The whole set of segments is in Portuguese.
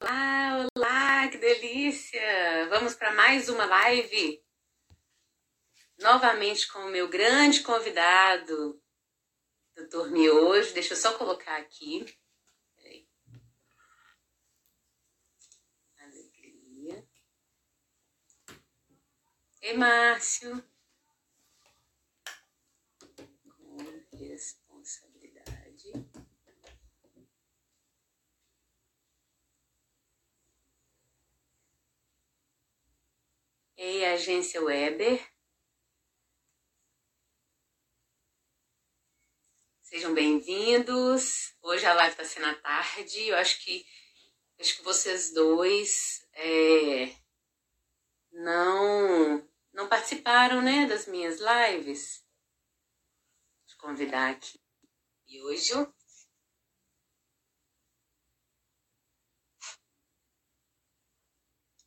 Olá, olá, que delícia! Vamos para mais uma live. Novamente com o meu grande convidado, doutor Miojo. Deixa eu só colocar aqui. Peraí. Alegria. E Márcio. Com responsabilidade. E Agência Weber. Sejam bem-vindos. Hoje a live está sendo à tarde. Eu acho que acho que vocês dois é, não não participaram, né, das minhas lives. Vou convidar aqui e hoje eu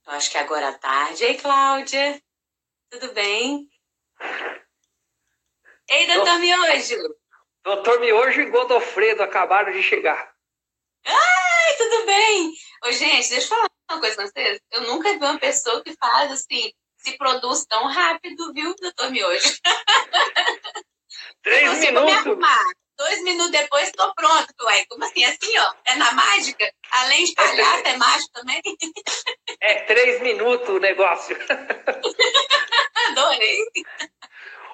acho que é agora à tarde. Ei, Cláudia, tudo bem? Ei, doutor Miojo! Doutor Miojo e Godofredo acabaram de chegar. Ai, tudo bem! Ô, gente, deixa eu falar uma coisa com vocês. Eu nunca vi uma pessoa que faz assim, se produz tão rápido, viu, doutor Miojo? Três minutos. Dois minutos depois estou pronto. Ué, como assim? Assim, ó, é na mágica? Além de palhaço, é mágico também? É três minutos o negócio. Adorei.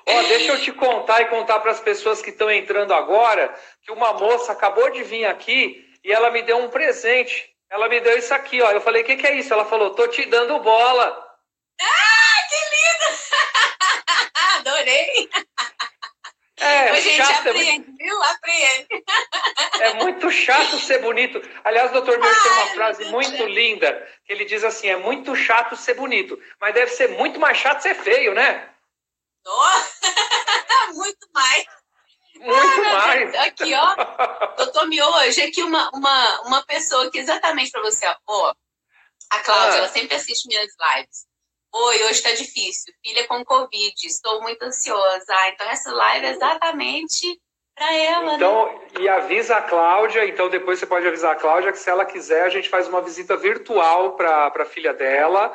Ó, deixa eu te contar e contar para as pessoas que estão entrando agora que uma moça acabou de vir aqui e ela me deu um presente. Ela me deu isso aqui, ó. Eu falei, o que, que é isso? Ela falou, tô te dando bola. Que lindo! Adorei! É, Ô, gente, chato, é apreende, muito, viu? Apreende. é muito chato ser bonito. Aliás, o doutor Mir tem uma frase Deus. muito linda, que ele diz assim, é muito chato ser bonito, mas deve ser muito mais chato ser feio, né? Nossa, muito mais. Muito Ah, mais. Aqui, ó. Doutor Miojo, aqui uma, uma, uma pessoa que exatamente para você. Ó, A Cláudia, Ah. ela sempre assiste minhas lives. Oi, hoje tá difícil. Filha com Covid, estou muito ansiosa. Ah, então essa live é exatamente para ela, né? Então, e avisa a Cláudia, então depois você pode avisar a Cláudia que se ela quiser, a gente faz uma visita virtual para a filha dela,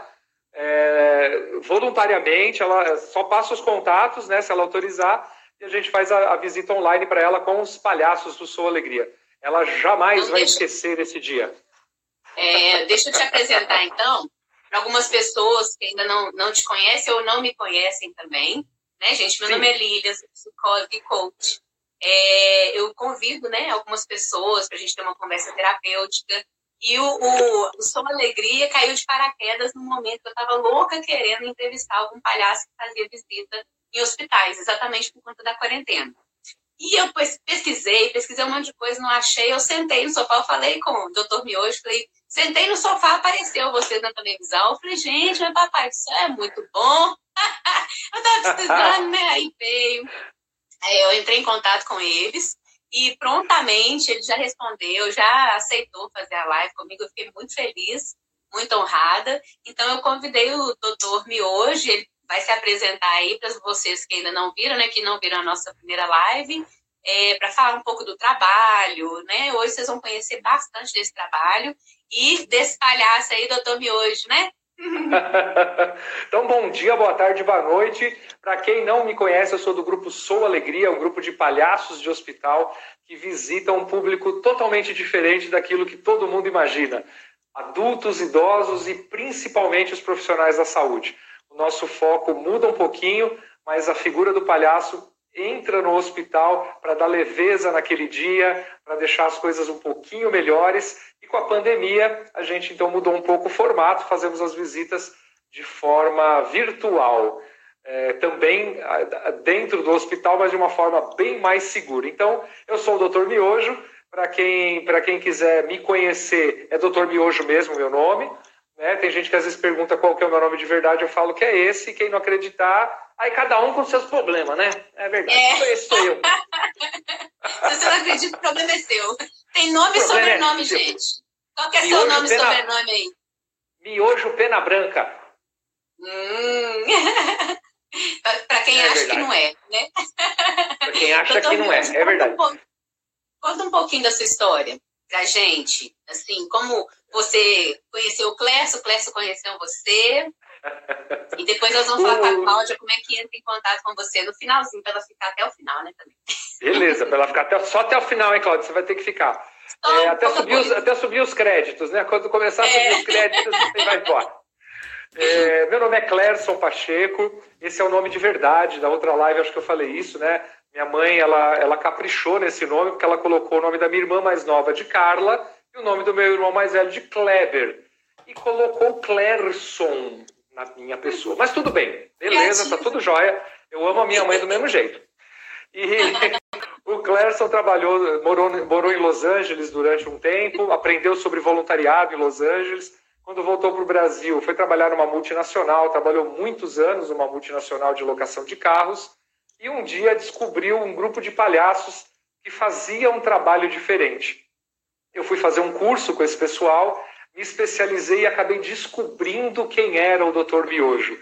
é, voluntariamente, ela só passa os contatos, né, se ela autorizar, e a gente faz a, a visita online para ela com os palhaços do Sou Alegria. Ela jamais vai deixa- esquecer esse dia. É, deixa eu te apresentar, então, para algumas pessoas que ainda não, não te conhecem ou não me conhecem também. Né, gente? Meu Sim. nome é Lília, sou psicóloga e coach. É, eu convido né, algumas pessoas para a gente ter uma conversa terapêutica. E o, o, o Som Alegria caiu de paraquedas no momento que eu estava louca querendo entrevistar algum palhaço que fazia visita em hospitais, exatamente por conta da quarentena. E eu pes- pesquisei, pesquisei um monte de coisa, não achei. Eu sentei no sofá, eu falei com o doutor Miojo, falei, sentei no sofá, apareceu vocês na televisão. Eu falei, gente, mas papai, isso é muito bom. eu tava precisando, né? Aí veio. Aí eu entrei em contato com eles e prontamente ele já respondeu, já aceitou fazer a live comigo. Eu fiquei muito feliz, muito honrada. Então eu convidei o doutor Miojo, ele vai se apresentar aí para vocês que ainda não viram, né? Que não viram a nossa primeira live. É, para falar um pouco do trabalho, né? Hoje vocês vão conhecer bastante desse trabalho e desse palhaço aí, doutor Miojo, né? então, bom dia, boa tarde, boa noite. Para quem não me conhece, eu sou do grupo Sou Alegria, um grupo de palhaços de hospital que visitam um público totalmente diferente daquilo que todo mundo imagina. Adultos, idosos e principalmente os profissionais da saúde. O nosso foco muda um pouquinho, mas a figura do palhaço entra no hospital para dar leveza naquele dia, para deixar as coisas um pouquinho melhores. E com a pandemia, a gente então mudou um pouco o formato, fazemos as visitas de forma virtual. É, também dentro do hospital, mas de uma forma bem mais segura. Então, eu sou o Dr. Miojo. Para quem, quem quiser me conhecer, é Dr. Miojo mesmo, meu nome. Né? Tem gente que às vezes pergunta qual que é o meu nome de verdade, eu falo que é esse. Quem não acreditar, aí cada um com seus problemas, né? É verdade. É. Esse sou eu. Se você não acredita, o problema é seu. Tem nome e é sobrenome, seu. gente. Qual que é seu Miojo nome e pena- sobrenome aí? Miojo Pena Branca. Hum. Para quem é acha verdade. que não é, né? Para quem acha que não é, é verdade. Conta um pouquinho da sua história pra gente. Assim, como você conheceu o Clécio, o Clécio conheceu você. E depois nós vamos falar com a Cláudia como é que entra em contato com você no finalzinho, para ela ficar até o final, né? Também. Beleza, para ela ficar até, só até o final, hein, Cláudia? Você vai ter que ficar. É, até, subir os, até subir os créditos, né? Quando começar a subir é. os créditos, você vai embora. É, meu nome é Clerson Pacheco, esse é o nome de verdade. Da outra live, acho que eu falei isso, né? Minha mãe, ela, ela caprichou nesse nome, porque ela colocou o nome da minha irmã mais nova de Carla e o nome do meu irmão mais velho de Kleber. E colocou Clerson na minha pessoa. Mas tudo bem, beleza, tá tudo jóia. Eu amo a minha mãe do mesmo jeito. E o Clerson trabalhou, morou, morou em Los Angeles durante um tempo, aprendeu sobre voluntariado em Los Angeles. Quando voltou para o Brasil, foi trabalhar numa multinacional, trabalhou muitos anos numa multinacional de locação de carros e um dia descobriu um grupo de palhaços que fazia um trabalho diferente. Eu fui fazer um curso com esse pessoal, me especializei e acabei descobrindo quem era o Dr. Miojo.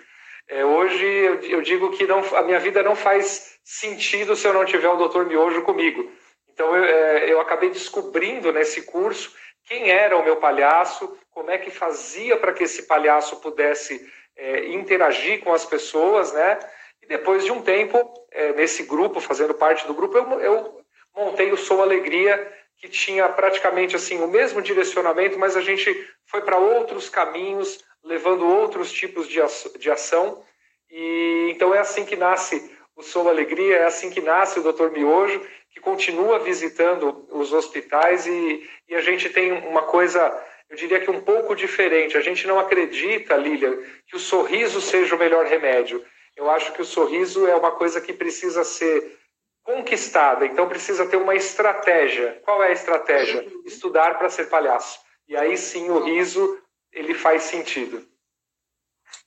É, hoje eu, eu, digo que não, a minha vida não faz sentido se eu não tiver o Dr. Miojo comigo. Então eu, é, eu acabei descobrindo nesse curso quem era o meu palhaço, como é que fazia para que esse palhaço pudesse é, interagir com as pessoas, né? E depois de um tempo, é, nesse grupo, fazendo parte do grupo, eu, eu montei o Sou Alegria, que tinha praticamente assim o mesmo direcionamento, mas a gente foi para outros caminhos, levando outros tipos de, ação. E então é assim que nasce o Sou Alegria, é assim que nasce o Dr. Miojo, que continua visitando os hospitais e, e a gente tem uma coisa, eu diria que um pouco diferente. A gente não acredita, Lília, que o sorriso seja o melhor remédio. Eu acho que o sorriso é uma coisa que precisa ser conquistada, então precisa ter uma estratégia. Qual é a estratégia? Estudar para ser palhaço. E aí sim o riso ele faz sentido.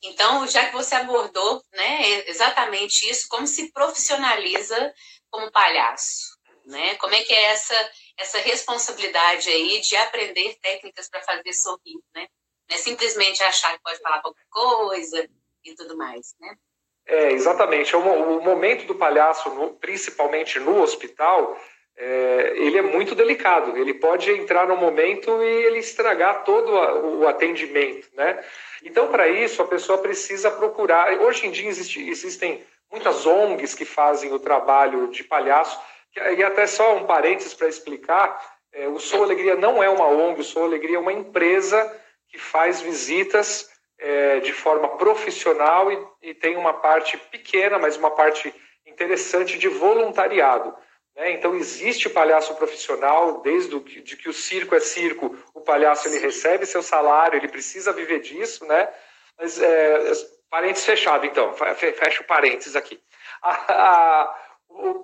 Então, já que você abordou, né, exatamente isso, como se profissionaliza como palhaço, né? Como é que é essa essa responsabilidade aí de aprender técnicas para fazer sorrir, né? Não é simplesmente achar que pode falar qualquer coisa e tudo mais, né? É, exatamente. É o, o momento do palhaço, no, principalmente no hospital, é, ele é muito delicado. Ele pode entrar no momento e ele estragar todo a, o atendimento, né? Então, para isso, a pessoa precisa procurar. Hoje em dia existe, existem muitas ONGs que fazem o trabalho de palhaço. E até só um parênteses para explicar: é, o Sou Alegria não é uma ONG, o Sou Alegria é uma empresa que faz visitas é, de forma profissional e, e, tem uma parte pequena, mas uma parte interessante de voluntariado. Né? Então existe palhaço profissional, desde de que o circo é circo, o palhaço ele recebe seu salário, ele precisa viver disso, né? Mas é, parênteses fechado, então, fecha o parênteses aqui. A, a,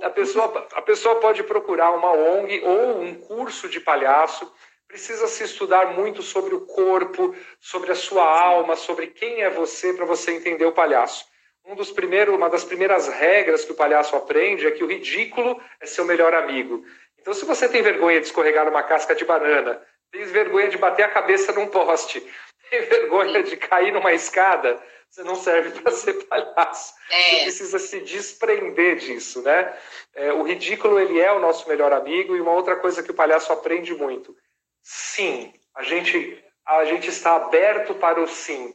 a, pessoa, a pessoa pode procurar uma ONG ou um curso de palhaço Precisa se estudar muito sobre o corpo, sobre a sua alma, sobre quem é você para você entender o palhaço. Um dos primeiros, uma das primeiras regras que o palhaço aprende é que o ridículo é seu melhor amigo. Então, se você tem vergonha de escorregar numa casca de banana, tem vergonha de bater a cabeça num poste, tem vergonha de cair numa escada, você não serve para ser palhaço. É. Você precisa se desprender disso, né? É, o ridículo ele é o nosso melhor amigo e uma outra coisa que o palhaço aprende muito sim. A gente, a gente está aberto para o sim.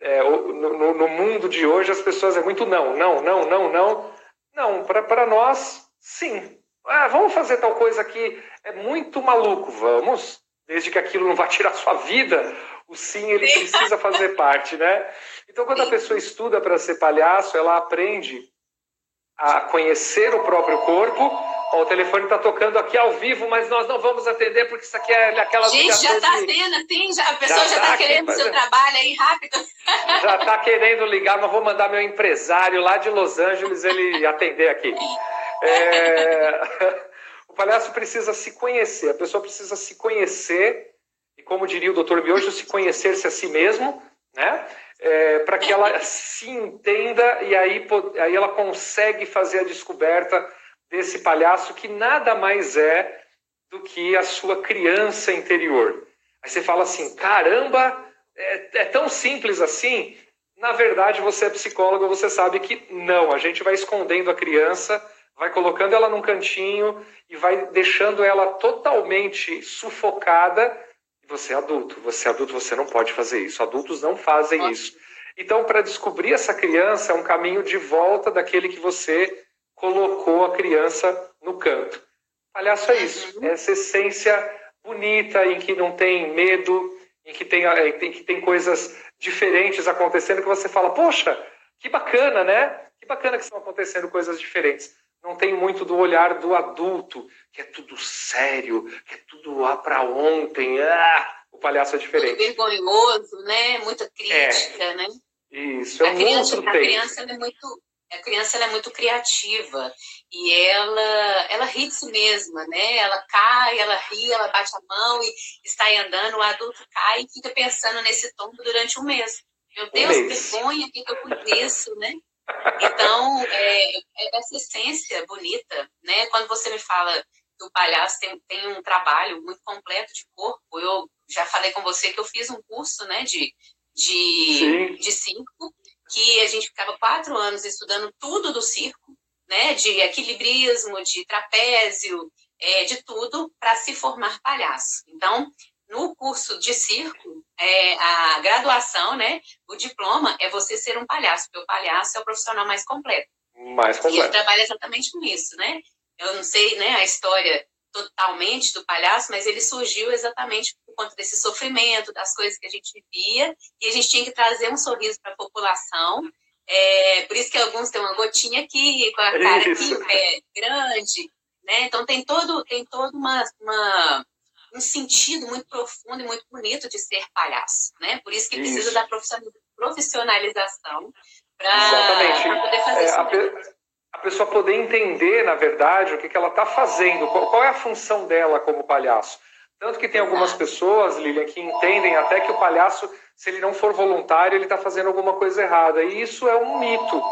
É, no, no, mundo de hoje, as pessoas é muito não, não, não, não, não. Não, para nós, sim. Ah, vamos fazer tal coisa aqui. É muito maluco, vamos. Desde que aquilo não vá tirar sua vida, o sim ele precisa fazer parte, né? Então, quando a pessoa estuda para ser palhaço, ela aprende a conhecer o próprio corpo Ó, o telefone está tocando aqui ao vivo, mas nós não vamos atender porque isso aqui é aquela Gente, já está de... sim, já, a pessoa já está tá querendo o seu é. trabalho aí rápido. Já está querendo ligar, mas vou mandar meu empresário lá de Los Angeles ele atender aqui. É... O palhaço precisa se conhecer, a pessoa precisa se conhecer, e como diria o doutor Miojo, se conhecer-se a si mesmo, né? É, para que ela se entenda e aí, aí ela consegue fazer a descoberta desse palhaço que nada mais é do que a sua criança interior. Aí você fala assim: caramba, é, é tão simples assim? Na verdade, você é psicólogo, você sabe que não, a gente vai escondendo a criança, vai colocando ela num cantinho e vai deixando ela totalmente sufocada. Você é adulto, você é adulto, você não pode fazer isso. Adultos não fazem isso. Então, para descobrir essa criança, é um caminho de volta daquele que você colocou a criança no canto. Palhaço é isso, uhum. é essa essência bonita em que não tem medo, em que tem, em que tem coisas diferentes acontecendo que você fala, poxa, que bacana, né? Que bacana que estão acontecendo coisas diferentes. Não tem muito do olhar do adulto, que é tudo sério, que é tudo lá para ontem. Ah, o palhaço é diferente. Tudo vergonhoso, né? Muita crítica, é. né? Isso, é um a criança, outro a criança é muito a criança é muito criativa e ela ela ri de si mesma, né? Ela cai, ela ri, ela bate a mão e está andando. O adulto cai e fica pensando nesse tombo durante um mês. Meu Deus, um mês. vergonha, o que, que eu conheço, né? Então, é, é, essa essência bonita, né? Quando você me fala que o palhaço tem, tem um trabalho muito completo de corpo, eu já falei com você que eu fiz um curso, né, de, de, de circo, que a gente ficava quatro anos estudando tudo do circo, né, de equilibrismo, de trapézio, é, de tudo, para se formar palhaço. Então, no curso de circo, é, a graduação, né, o diploma é você ser um palhaço, porque o palhaço é o profissional mais completo. Mais completo. E ele trabalha exatamente com isso, né? Eu não sei, né, a história totalmente do palhaço, mas ele surgiu exatamente conta desse sofrimento, das coisas que a gente vivia, e a gente tinha que trazer um sorriso para a população. É, por isso que alguns têm uma gotinha aqui, com a cara isso. aqui, é grande, né? Então tem todo, tem todo uma, uma, um sentido muito profundo e muito bonito de ser palhaço, né? Por isso que isso. precisa da profissionalização para poder fazer é, isso. A, a pessoa poder entender, na verdade, o que, que ela está fazendo, qual, qual, é a função dela como palhaço. Tanto que tem algumas pessoas, Lilian, que entendem até que o palhaço, se ele não for voluntário, ele está fazendo alguma coisa errada. E isso é um mito.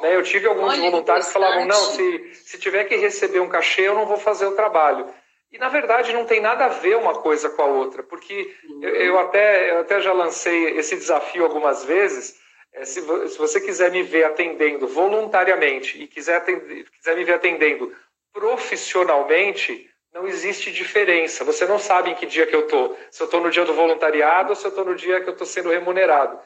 Né? Eu tive alguns Olha, voluntários que falavam, não, se, se tiver que receber um cachê, eu não vou fazer o trabalho. E, na verdade, não tem nada a ver uma coisa com a outra, porque eu, eu até, eu até já lancei esse desafio algumas vezes, é, se, se, você quiser me ver atendendo voluntariamente e quiser, atender, quiser me ver atendendo profissionalmente, não existe diferença. Você não sabe em que dia que eu estou. Se eu estou no dia do voluntariado ou se eu estou no dia que eu estou sendo remunerado.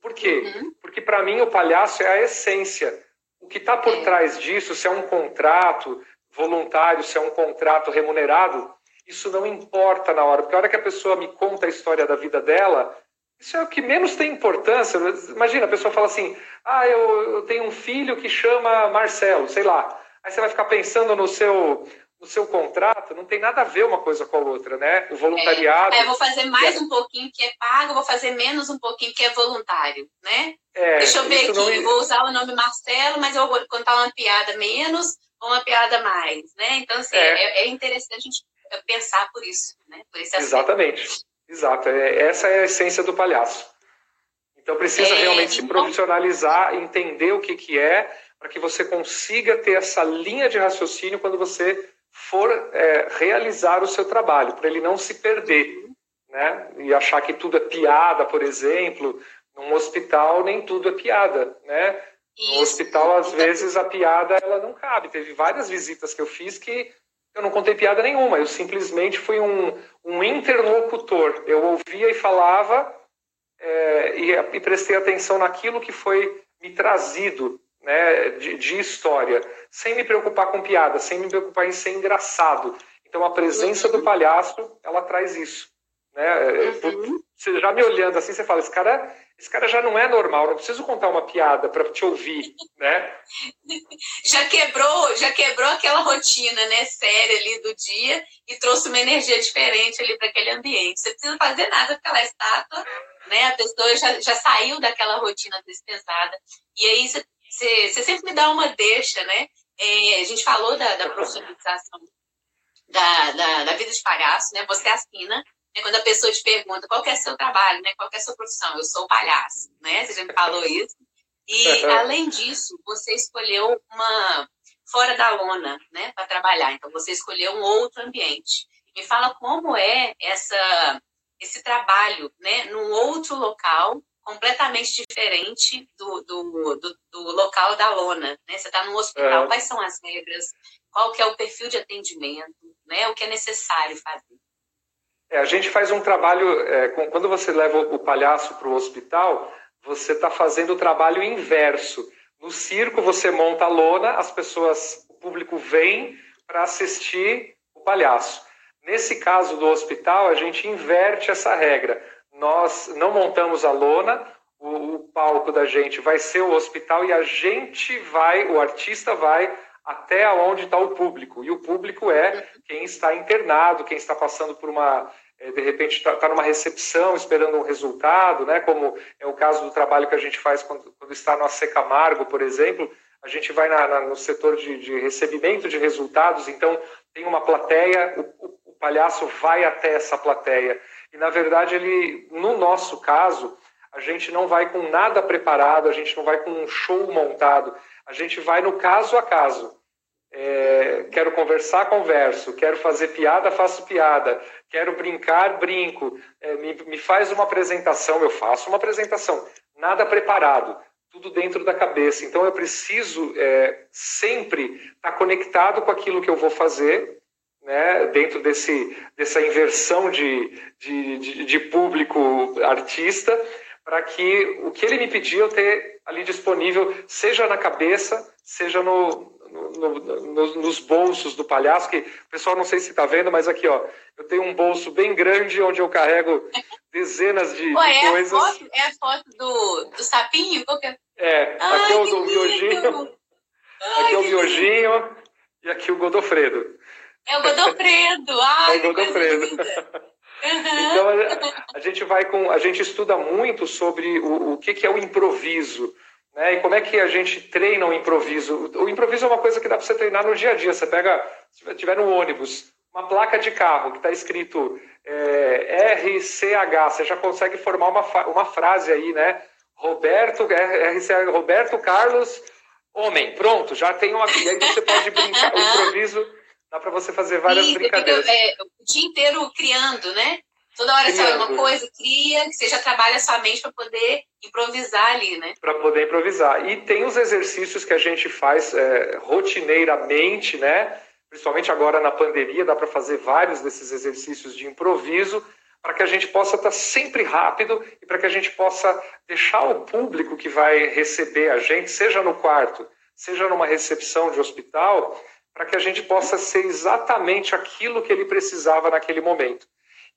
Por quê? Uhum. Porque para mim o palhaço é a essência. O que está por é. trás disso, se é um contrato voluntário, se é um contrato remunerado, isso não importa na hora. Porque a hora que a pessoa me conta a história da vida dela, isso é o que menos tem importância. Imagina, a pessoa fala assim: ah, eu, eu tenho um filho que chama Marcelo, sei lá. Aí você vai ficar pensando no seu, no seu contrato, não tem nada a ver uma coisa com a outra, né? O voluntariado. É, é vou fazer mais um pouquinho que é pago, vou fazer menos um pouquinho que é voluntário, né? É, Deixa eu ver aqui, não... vou usar o nome Marcelo, mas eu vou contar uma piada menos ou uma piada mais, né? Então, assim, é, é, é interessante a gente pensar por isso, né? Por esse Exatamente. Exato, é, essa é a essência do palhaço. Então precisa é, realmente se profissionalizar, entender o que, que é, para que você consiga ter essa linha de raciocínio quando você for é, realizar o seu trabalho, para ele não se perder, né? E achar que tudo é piada, por exemplo, num hospital nem tudo é piada, né? No hospital às vezes a piada ela não cabe. Teve várias visitas que eu fiz que eu não contei piada nenhuma, eu simplesmente fui um, um interlocutor. Eu ouvia e falava é, e, e, prestei atenção naquilo que foi me trazido né, de, de, história, sem me preocupar com piada, sem me preocupar em ser engraçado. Então a presença uhum. do palhaço, ela traz isso. Né? É, uhum. Você já me olhando assim, você fala, esse cara esse cara já não é normal, não preciso contar uma piada para te ouvir, né? Já quebrou, já quebrou aquela rotina, né, séria ali do dia e trouxe uma energia diferente ali para aquele ambiente. Você precisa fazer nada com aquela estátua, né? A pessoa já, já saiu daquela rotina despesada. E aí você, você, você sempre me dá uma deixa, né? É, a gente falou da, da profissionalização da, da, da vida de palhaço, né? Você assina é quando a pessoa te pergunta qual é o seu trabalho, né? qual é a sua profissão, eu sou palhaço, né? Você já me falou isso. E, além disso, você escolheu uma fora da lona, né, para trabalhar. Então, você escolheu um outro ambiente. Me fala como é essa esse trabalho, né, num outro local, completamente diferente do, do, do, do local da lona, né? Você está no hospital, é. quais são as regras, qual que é o perfil de atendimento, né? O que é necessário fazer. É, a gente faz um trabalho, é, quando você leva o palhaço para o hospital, você está fazendo o trabalho inverso. No circo, você monta a lona, as pessoas, o público vem para assistir o palhaço. Nesse caso do hospital, a gente inverte essa regra. Nós não montamos a lona, o, o palco da gente vai ser o hospital e a gente vai, o artista vai até onde está o público. E o público é quem está internado, quem está passando por uma. É, de repente está tá numa recepção esperando um resultado, né? como é o caso do trabalho que a gente faz quando, quando está no AC Camargo, por exemplo. A gente vai na, na, no setor de, de, recebimento de resultados, então tem uma plateia, o, o palhaço vai até essa plateia. E, na verdade, ele, no nosso caso, a gente não vai com nada preparado, a gente não vai com um show montado, a gente vai no caso a caso. É, quero conversar, converso. Quero fazer piada, faço piada. Quero brincar, brinco. É, me, me, faz uma apresentação, eu faço uma apresentação. Nada preparado, tudo dentro da cabeça. Então eu preciso é, sempre estar conectado com aquilo que eu vou fazer, né, dentro desse, dessa inversão de, de, de, de público artista, para que o que ele me pediu eu ter ali disponível, seja na cabeça, seja no, no, no, nos bolsos do palhaço, que o pessoal não sei se está vendo, mas aqui, ó, eu tenho um bolso bem grande onde eu carrego dezenas de, Pô, é coisas. A foto, é a foto do, do sapinho? É? é, Ai, aqui é o do miojinho, aqui é o miojinho e aqui o Godofredo. É o Godofredo, ai, é o Godofredo. Então a, a, gente vai com, a gente estuda muito sobre o, o que, que é o improviso, né? E como é que a gente treina o improviso? O improviso é uma coisa que dá para você treinar no dia a dia. Você pega, se estiver no ônibus, uma placa de carro que está escrito é, RCH, você já consegue formar uma, uma frase aí, né? Roberto, RCH, Roberto Carlos, homem, pronto, já tem uma. E aí você pode brincar. O improviso dá para você fazer várias Sim, brincadeiras. Fica, é, o dia inteiro criando, né? Toda hora você uma coisa, cria, que você já trabalha a sua mente para poder improvisar ali, né? Para poder improvisar. E tem os exercícios que a gente faz é, rotineiramente, né? Principalmente agora na pandemia, dá para fazer vários desses exercícios de improviso para que a gente possa estar tá sempre rápido e para que a gente possa deixar o público que vai receber a gente, seja no quarto, seja numa recepção de hospital, para que a gente possa ser exatamente aquilo que ele precisava naquele momento.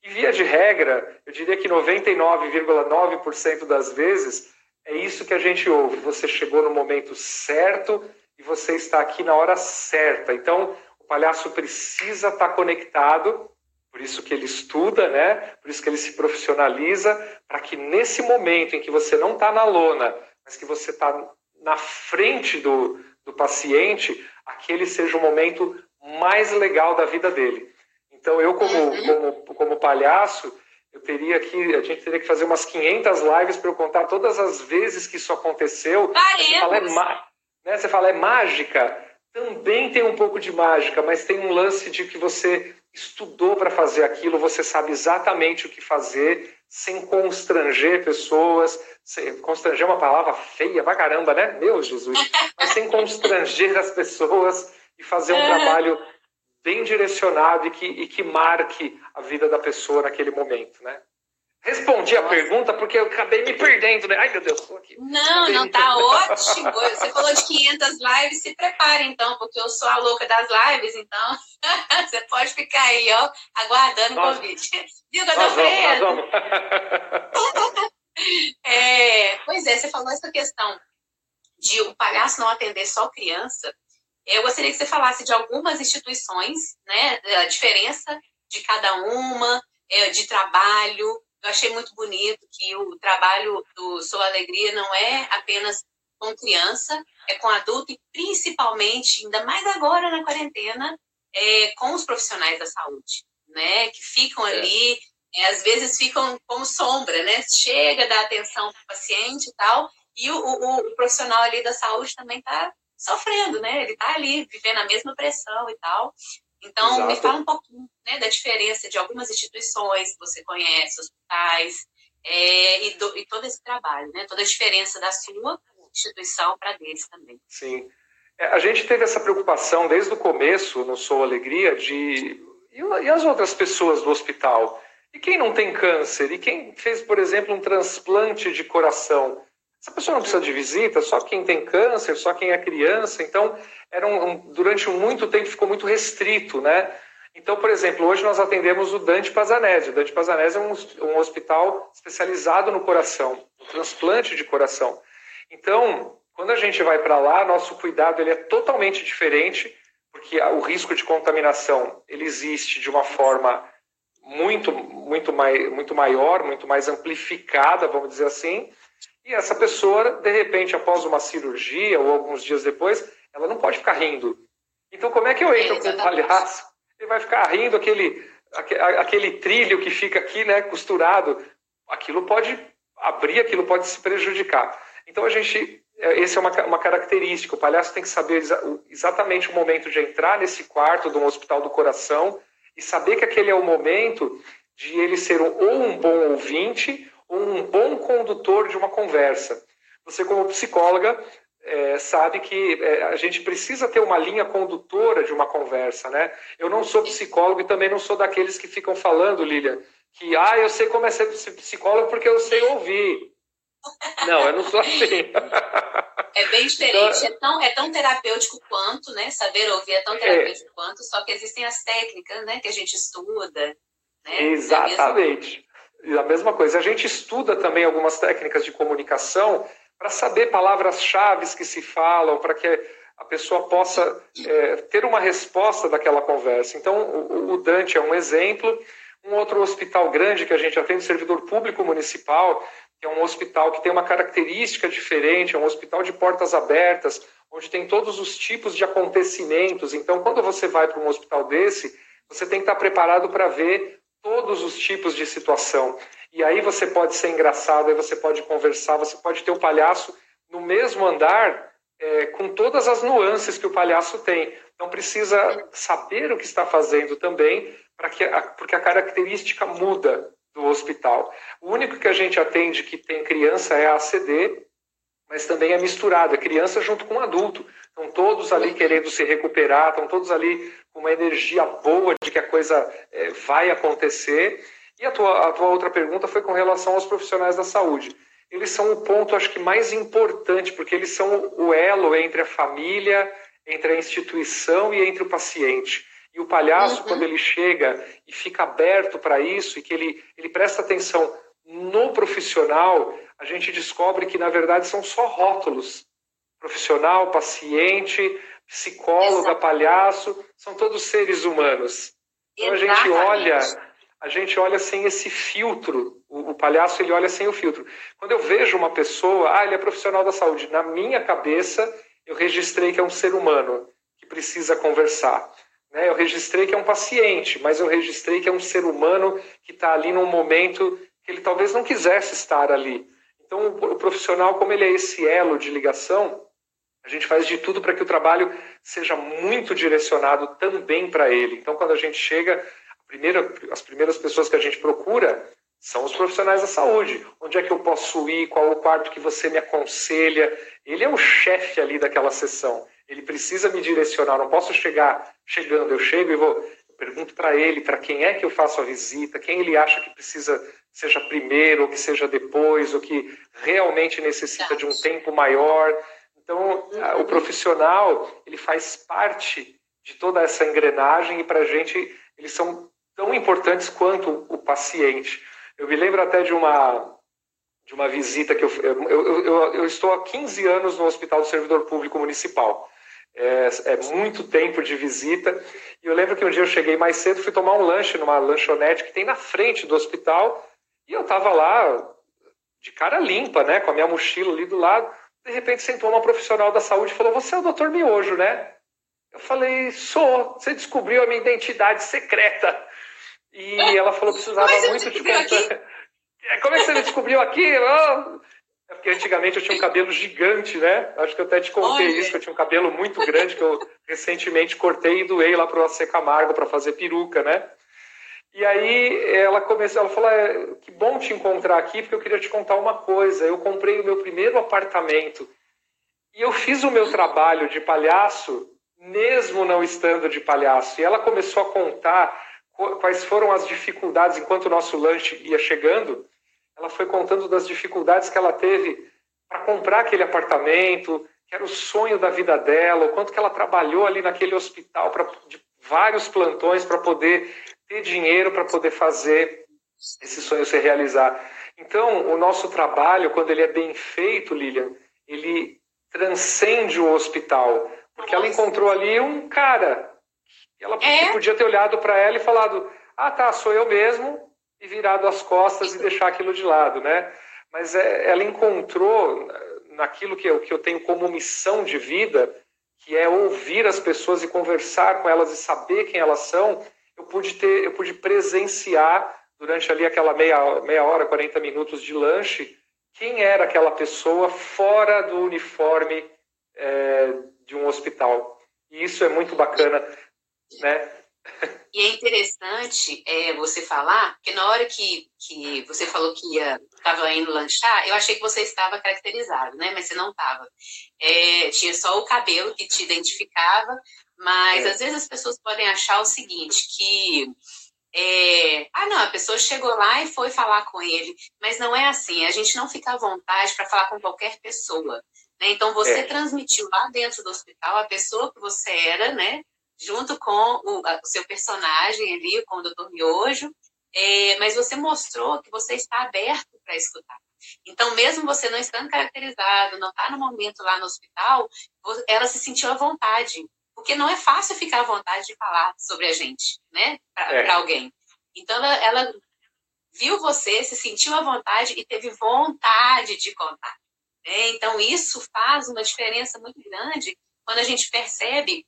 E via de regra, eu diria que 99,9% das vezes é isso que a gente ouve. Você chegou no momento certo e você está aqui na hora certa. Então, o palhaço precisa estar conectado, por isso que ele estuda, né? Por isso que ele se profissionaliza, para que nesse momento em que você não está na lona, mas que você está na frente do, do paciente, aquele seja o momento mais legal da vida dele. Então, eu, como, uhum. como, como palhaço, eu teria que, a gente teria que fazer umas 500 lives para eu contar todas as vezes que isso aconteceu. Você fala, é, né, você fala, é mágica? Também tem um pouco de mágica, mas tem um lance de que você estudou para fazer aquilo, você sabe exatamente o que fazer, sem constranger pessoas. Sem, constranger é uma palavra feia pra caramba, né? Meu Jesus! Mas sem constranger as pessoas e fazer um é. trabalho bem direcionado e que, e que marque a vida da pessoa naquele momento, né? Respondi Nossa. a pergunta porque eu acabei me perdendo, né? Ai, meu Deus, tô aqui. Não, não, tá ótimo. Você falou de 500 lives, se prepare então, porque eu sou a louca das lives, então você pode ficar aí, ó, aguardando o convite. Viu, Godofredo? é, pois é, você falou essa questão de o palhaço não atender só criança. Eu gostaria que você falasse de algumas instituições, né, a diferença de cada uma, é, de trabalho. Eu achei muito bonito que o trabalho do Sou Alegria não é apenas com criança, é com adulto e principalmente, ainda mais agora na quarentena, é com os profissionais da saúde, né, que ficam é. ali, é, às vezes ficam como sombra, né, chega, dá atenção para o paciente e tal, e o, o, o profissional ali da saúde também está sofrendo, né? Ele está ali vivendo a mesma pressão e tal. Então, Exato. me fala um pouquinho né, da diferença de algumas instituições que você conhece, hospitais, é, e, do, e, todo esse trabalho, né? toda a diferença da sua instituição para deles também. Sim. É, a gente teve essa preocupação desde o começo, no Sou Alegria, de. E as outras pessoas do hospital? E quem não tem câncer? E quem fez, por exemplo, um transplante de coração? Essa pessoa não precisa de visita, só quem tem câncer, só quem é criança. Então, era um, um, durante muito tempo ficou muito restrito, né? Então, por exemplo, hoje nós atendemos o Dante Pazanese. O Dante Pazanese é um, um hospital especializado no coração, no transplante de coração. Então, quando a gente vai para lá, nosso cuidado ele é totalmente diferente, porque o risco de contaminação ele existe de uma forma muito, muito, mai, muito maior, muito mais amplificada, vamos dizer assim. E essa pessoa, de repente, após uma cirurgia ou alguns dias depois, ela não pode ficar rindo. Então, como é que eu entro com um palhaço? Ele vai ficar rindo aquele, aquele trilho que fica aqui, né, costurado. Aquilo pode abrir, aquilo pode se prejudicar. Então, a gente é, essa é uma, uma característica. O palhaço tem que saber exa exatamente o momento de entrar nesse quarto de um hospital do coração e saber que aquele é o momento de ele ser um, ou um bom ouvinte ou um bom condutor de uma conversa. Você, como psicóloga, é, sabe que é, a gente precisa ter uma linha condutora de uma conversa, né? Eu não sou psicólogo e também não sou daqueles que ficam falando, Lilian, que ah, eu sei como é ser psicólogo porque eu sei ouvir. Não, eu não sou assim. É bem diferente, então, é, tão, é tão terapêutico quanto, né? Saber ouvir é tão é. terapêutico é, quanto, só que existem as técnicas, né? Que a gente estuda. Né? Exatamente. A mesma coisa. A gente estuda também algumas técnicas de comunicação para saber palavras-chave que se falam, para que a pessoa possa é, ter uma resposta daquela conversa. Então, o, o Dante é um exemplo. Um outro hospital grande que a gente atende, servidor público municipal, que é um hospital que tem uma característica diferente, é um hospital de portas abertas, onde tem todos os tipos de acontecimentos. Então, quando você vai para um hospital desse, você tem que estar preparado para ver todos os tipos de situação. E aí você pode ser engraçado, aí você pode conversar, você pode ter o palhaço no mesmo andar, é, com todas as nuances que o palhaço tem. Então precisa saber o que está fazendo também, para que a, porque a característica muda do hospital. O único que a gente atende que tem criança é a ACD, mas também é misturado, é criança junto com adulto. Estão todos ali querendo se recuperar, estão todos ali com uma energia boa de que a coisa é, vai acontecer. E a tua, a tua outra pergunta foi com relação aos profissionais da saúde. Eles são o ponto, acho que, mais importante, porque eles são o elo entre a família, entre a instituição e entre o paciente. E o palhaço, uhum. quando ele chega e fica aberto para isso e que ele, ele presta atenção no profissional, a gente descobre que, na verdade, são só rótulos. Profissional, paciente, psicóloga, Exato. palhaço, são todos seres humanos. Então a gente olha, a gente olha sem esse filtro. O, o, palhaço ele olha sem o filtro. Quando eu vejo uma pessoa, ah, ele é profissional da saúde, na minha cabeça eu registrei que é um ser humano que precisa conversar. Né? Eu registrei que é um paciente, mas eu registrei que é um ser humano que está ali num momento que ele talvez não quisesse estar ali. Então, o profissional, como ele é esse elo de ligação, a gente faz de tudo para que o trabalho seja muito direcionado também para ele. Então, quando a gente chega, primeira, as primeiras pessoas que a gente procura são os profissionais da saúde. Onde é que eu posso ir? Qual o quarto que você me aconselha? Ele é o chefe ali daquela sessão. Ele precisa me direcionar. Não posso chegar chegando. Eu chego e vou pergunto para ele, para quem é que eu faço a visita, quem ele acha que precisa seja primeiro ou que seja depois, ou que realmente necessita de um tempo maior. Então, o profissional ele faz parte de toda essa engrenagem e para a gente eles são tão importantes quanto o paciente. Eu me lembro até de uma de uma visita que eu, eu, eu, eu estou há 15 anos no Hospital do Servidor Público Municipal é, é, muito tempo de visita. E eu lembro que um dia eu cheguei mais cedo, fui tomar um lanche numa lanchonete que tem na frente do hospital, e eu estava lá de cara limpa, né, com a minha mochila ali do lado. De repente sentou uma profissional da saúde e falou: Você é o doutor Miojo, né? Eu falei: Sou. Você descobriu a minha identidade secreta. E ela falou: Precisava muito te contar. Como é que você me descobriu aqui? É porque antigamente eu tinha um cabelo gigante, né? Acho que eu até te contei Olha. isso, que eu tinha um cabelo muito grande que eu recentemente cortei e doei lá para o AC Camargo para fazer peruca, né? E aí ela começou, ela falou, é, que bom te encontrar aqui, porque eu queria te contar uma coisa. Eu comprei o meu primeiro apartamento e eu fiz o meu trabalho de palhaço, mesmo não estando de palhaço. E ela começou a contar quais foram as dificuldades enquanto o nosso lanche ia chegando. Ela foi contando das dificuldades que ela teve para comprar aquele apartamento, que era o sonho da vida dela, o quanto que ela trabalhou ali naquele hospital pra, de vários plantões para poder ter dinheiro para poder fazer esse sonho se realizar. Então, o nosso trabalho, quando ele é bem feito, Lilian, ele transcende o hospital, porque ela encontrou ali um cara. Ela é? podia ter olhado para ela e falado: "Ah, tá, sou eu mesmo", e virado as costas e deixar aquilo de lado, né? Mas é, ela encontrou naquilo que eu, que eu tenho como missão de vida, que é ouvir as pessoas e conversar com elas e saber quem elas são, eu pude ter, eu pude presenciar durante ali aquela meia, meia hora, 40 minutos de lanche, quem era aquela pessoa fora do uniforme é, de um hospital. E isso é muito bacana, né? E é interessante é, você falar, que na hora que, que você falou que estava indo lanchar, eu achei que você estava caracterizado, né? Mas você não estava. É, tinha só o cabelo que te identificava, mas é. às vezes as pessoas podem achar o seguinte, que é, ah, não, a pessoa chegou lá e foi falar com ele, mas não é assim. A gente não fica à vontade para falar com qualquer pessoa. Né? Então você é. transmitiu lá dentro do hospital a pessoa que você era, né? Junto com o, o seu personagem ali, com o Dr. Miojo, é, mas você mostrou que você está aberto para escutar. Então, mesmo você não estando caracterizado, não está no momento lá no hospital, ela se sentiu à vontade. Porque não é fácil ficar à vontade de falar sobre a gente, né? Para é. alguém. Então, ela, ela, viu você, se sentiu à vontade e teve vontade de contar. Né? Então, isso faz uma diferença muito grande quando a gente percebe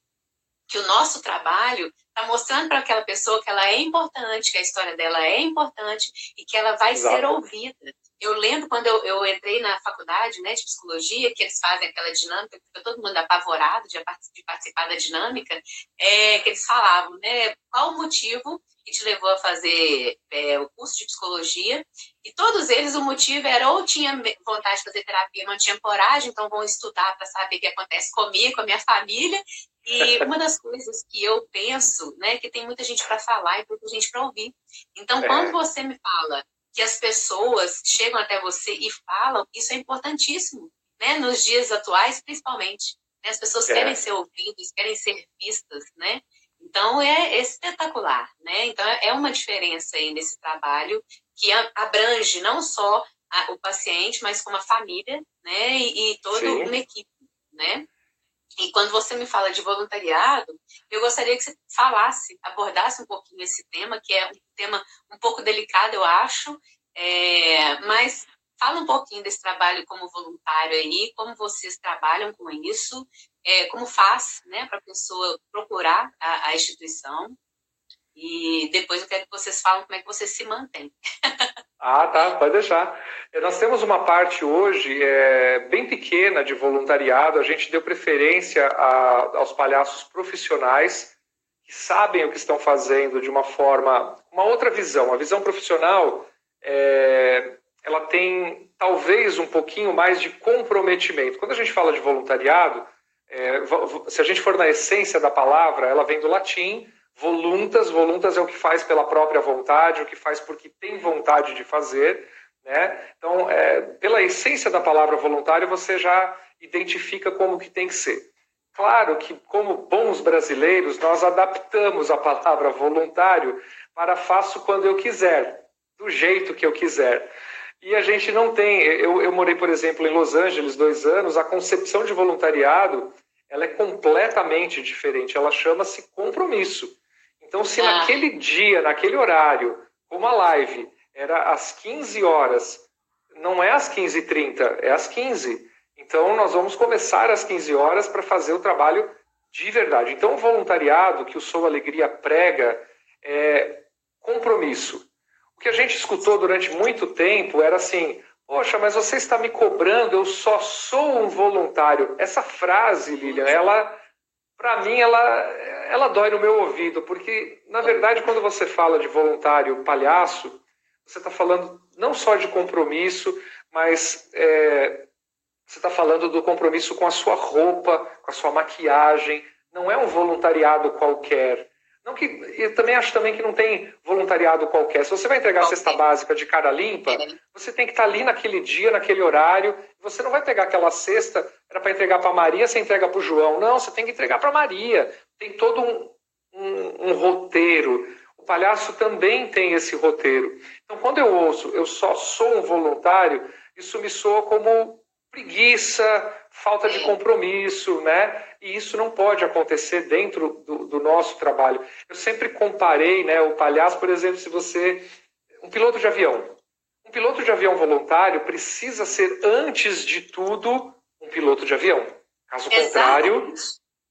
que o nosso trabalho está mostrando para aquela pessoa que ela é importante, que a história dela é importante e que ela vai Exato. ser ouvida. Eu lembro quando eu, eu, entrei na faculdade né, de psicologia, que eles fazem aquela dinâmica, fica todo mundo apavorado de, de participar da dinâmica, é, que eles falavam, né, qual o motivo que te levou a fazer é, o curso de psicologia, e todos eles o motivo era ou tinha vontade de fazer terapia, não tinha coragem, então vão estudar para saber o que acontece comigo, com a minha família, e uma das coisas que eu penso, né, que tem muita gente para falar e muita gente para ouvir. Então, é. quando você me fala que as pessoas chegam até você e falam, isso é importantíssimo, né? Nos dias atuais, principalmente. Né? As pessoas é. querem ser ouvidas, querem ser vistas, né? Então, é espetacular, né? Então, é uma diferença aí nesse trabalho que abrange não só a, o paciente, mas como a família, né? E, e toda Sim. uma equipe, né? E quando você me fala de voluntariado, eu gostaria que você falasse, abordasse um pouquinho esse tema, que é um tema um pouco delicado, eu acho, é, mas fala um pouquinho desse trabalho como voluntário aí, como vocês trabalham com isso, é, como faz né, para a pessoa procurar a, a instituição. E depois eu quero que vocês falem como é que você se mantém. Ah, tá, pode deixar. É, nós temos uma parte hoje é, bem pequena de voluntariado. A gente deu preferência a, aos palhaços profissionais que sabem o que estão fazendo de uma forma, uma outra visão. A visão profissional, é, ela tem talvez um pouquinho mais de comprometimento. Quando a gente fala de voluntariado, é, se a gente for na essência da palavra, ela vem do latim voluntas, voluntas é o que faz pela própria vontade, o que faz porque tem vontade de fazer, né? Então, é, pela essência da palavra voluntário, você já identifica como que tem que ser. Claro que, como bons brasileiros, nós adaptamos a palavra voluntário para faço quando eu quiser, do jeito que eu quiser. E a gente não tem. Eu, eu morei, por exemplo, em Los Angeles dois anos. A concepção de voluntariado ela é completamente diferente. Ela chama-se compromisso. Então, se ah. naquele dia, naquele horário, como a live era às 15 horas, não é às 15h30, é às 15 Então, nós vamos começar às 15 horas para fazer o trabalho de verdade. Então, o voluntariado que o Sou Alegria prega é compromisso. O que a gente escutou durante muito tempo era assim: Poxa, mas você está me cobrando, eu só sou um voluntário. Essa frase, Lilian, ela, para mim, ela ela dói no meu ouvido, porque, na verdade, quando você fala de voluntário palhaço, você está falando não só de compromisso, mas é, você está falando do compromisso com a sua roupa, com a sua maquiagem. Não é um voluntariado qualquer. Não que, eu também acho também que não tem voluntariado qualquer. Se você vai entregar a cesta básica de cara limpa, é. você tem que estar tá ali naquele dia, naquele horário. Você não vai pegar aquela cesta, era para entregar para Maria, você entrega para o João. Não, você tem que entregar para Maria. Tem todo um, um, um roteiro. O palhaço também tem esse roteiro. Então, quando eu ouço, eu só sou um voluntário, isso me soa como preguiça, falta de compromisso, né? E isso não pode acontecer dentro do, do, nosso trabalho. Eu sempre comparei, né, o palhaço, por exemplo, se você um piloto de avião, um piloto de avião voluntário precisa ser antes de tudo um piloto de avião. Caso contrário,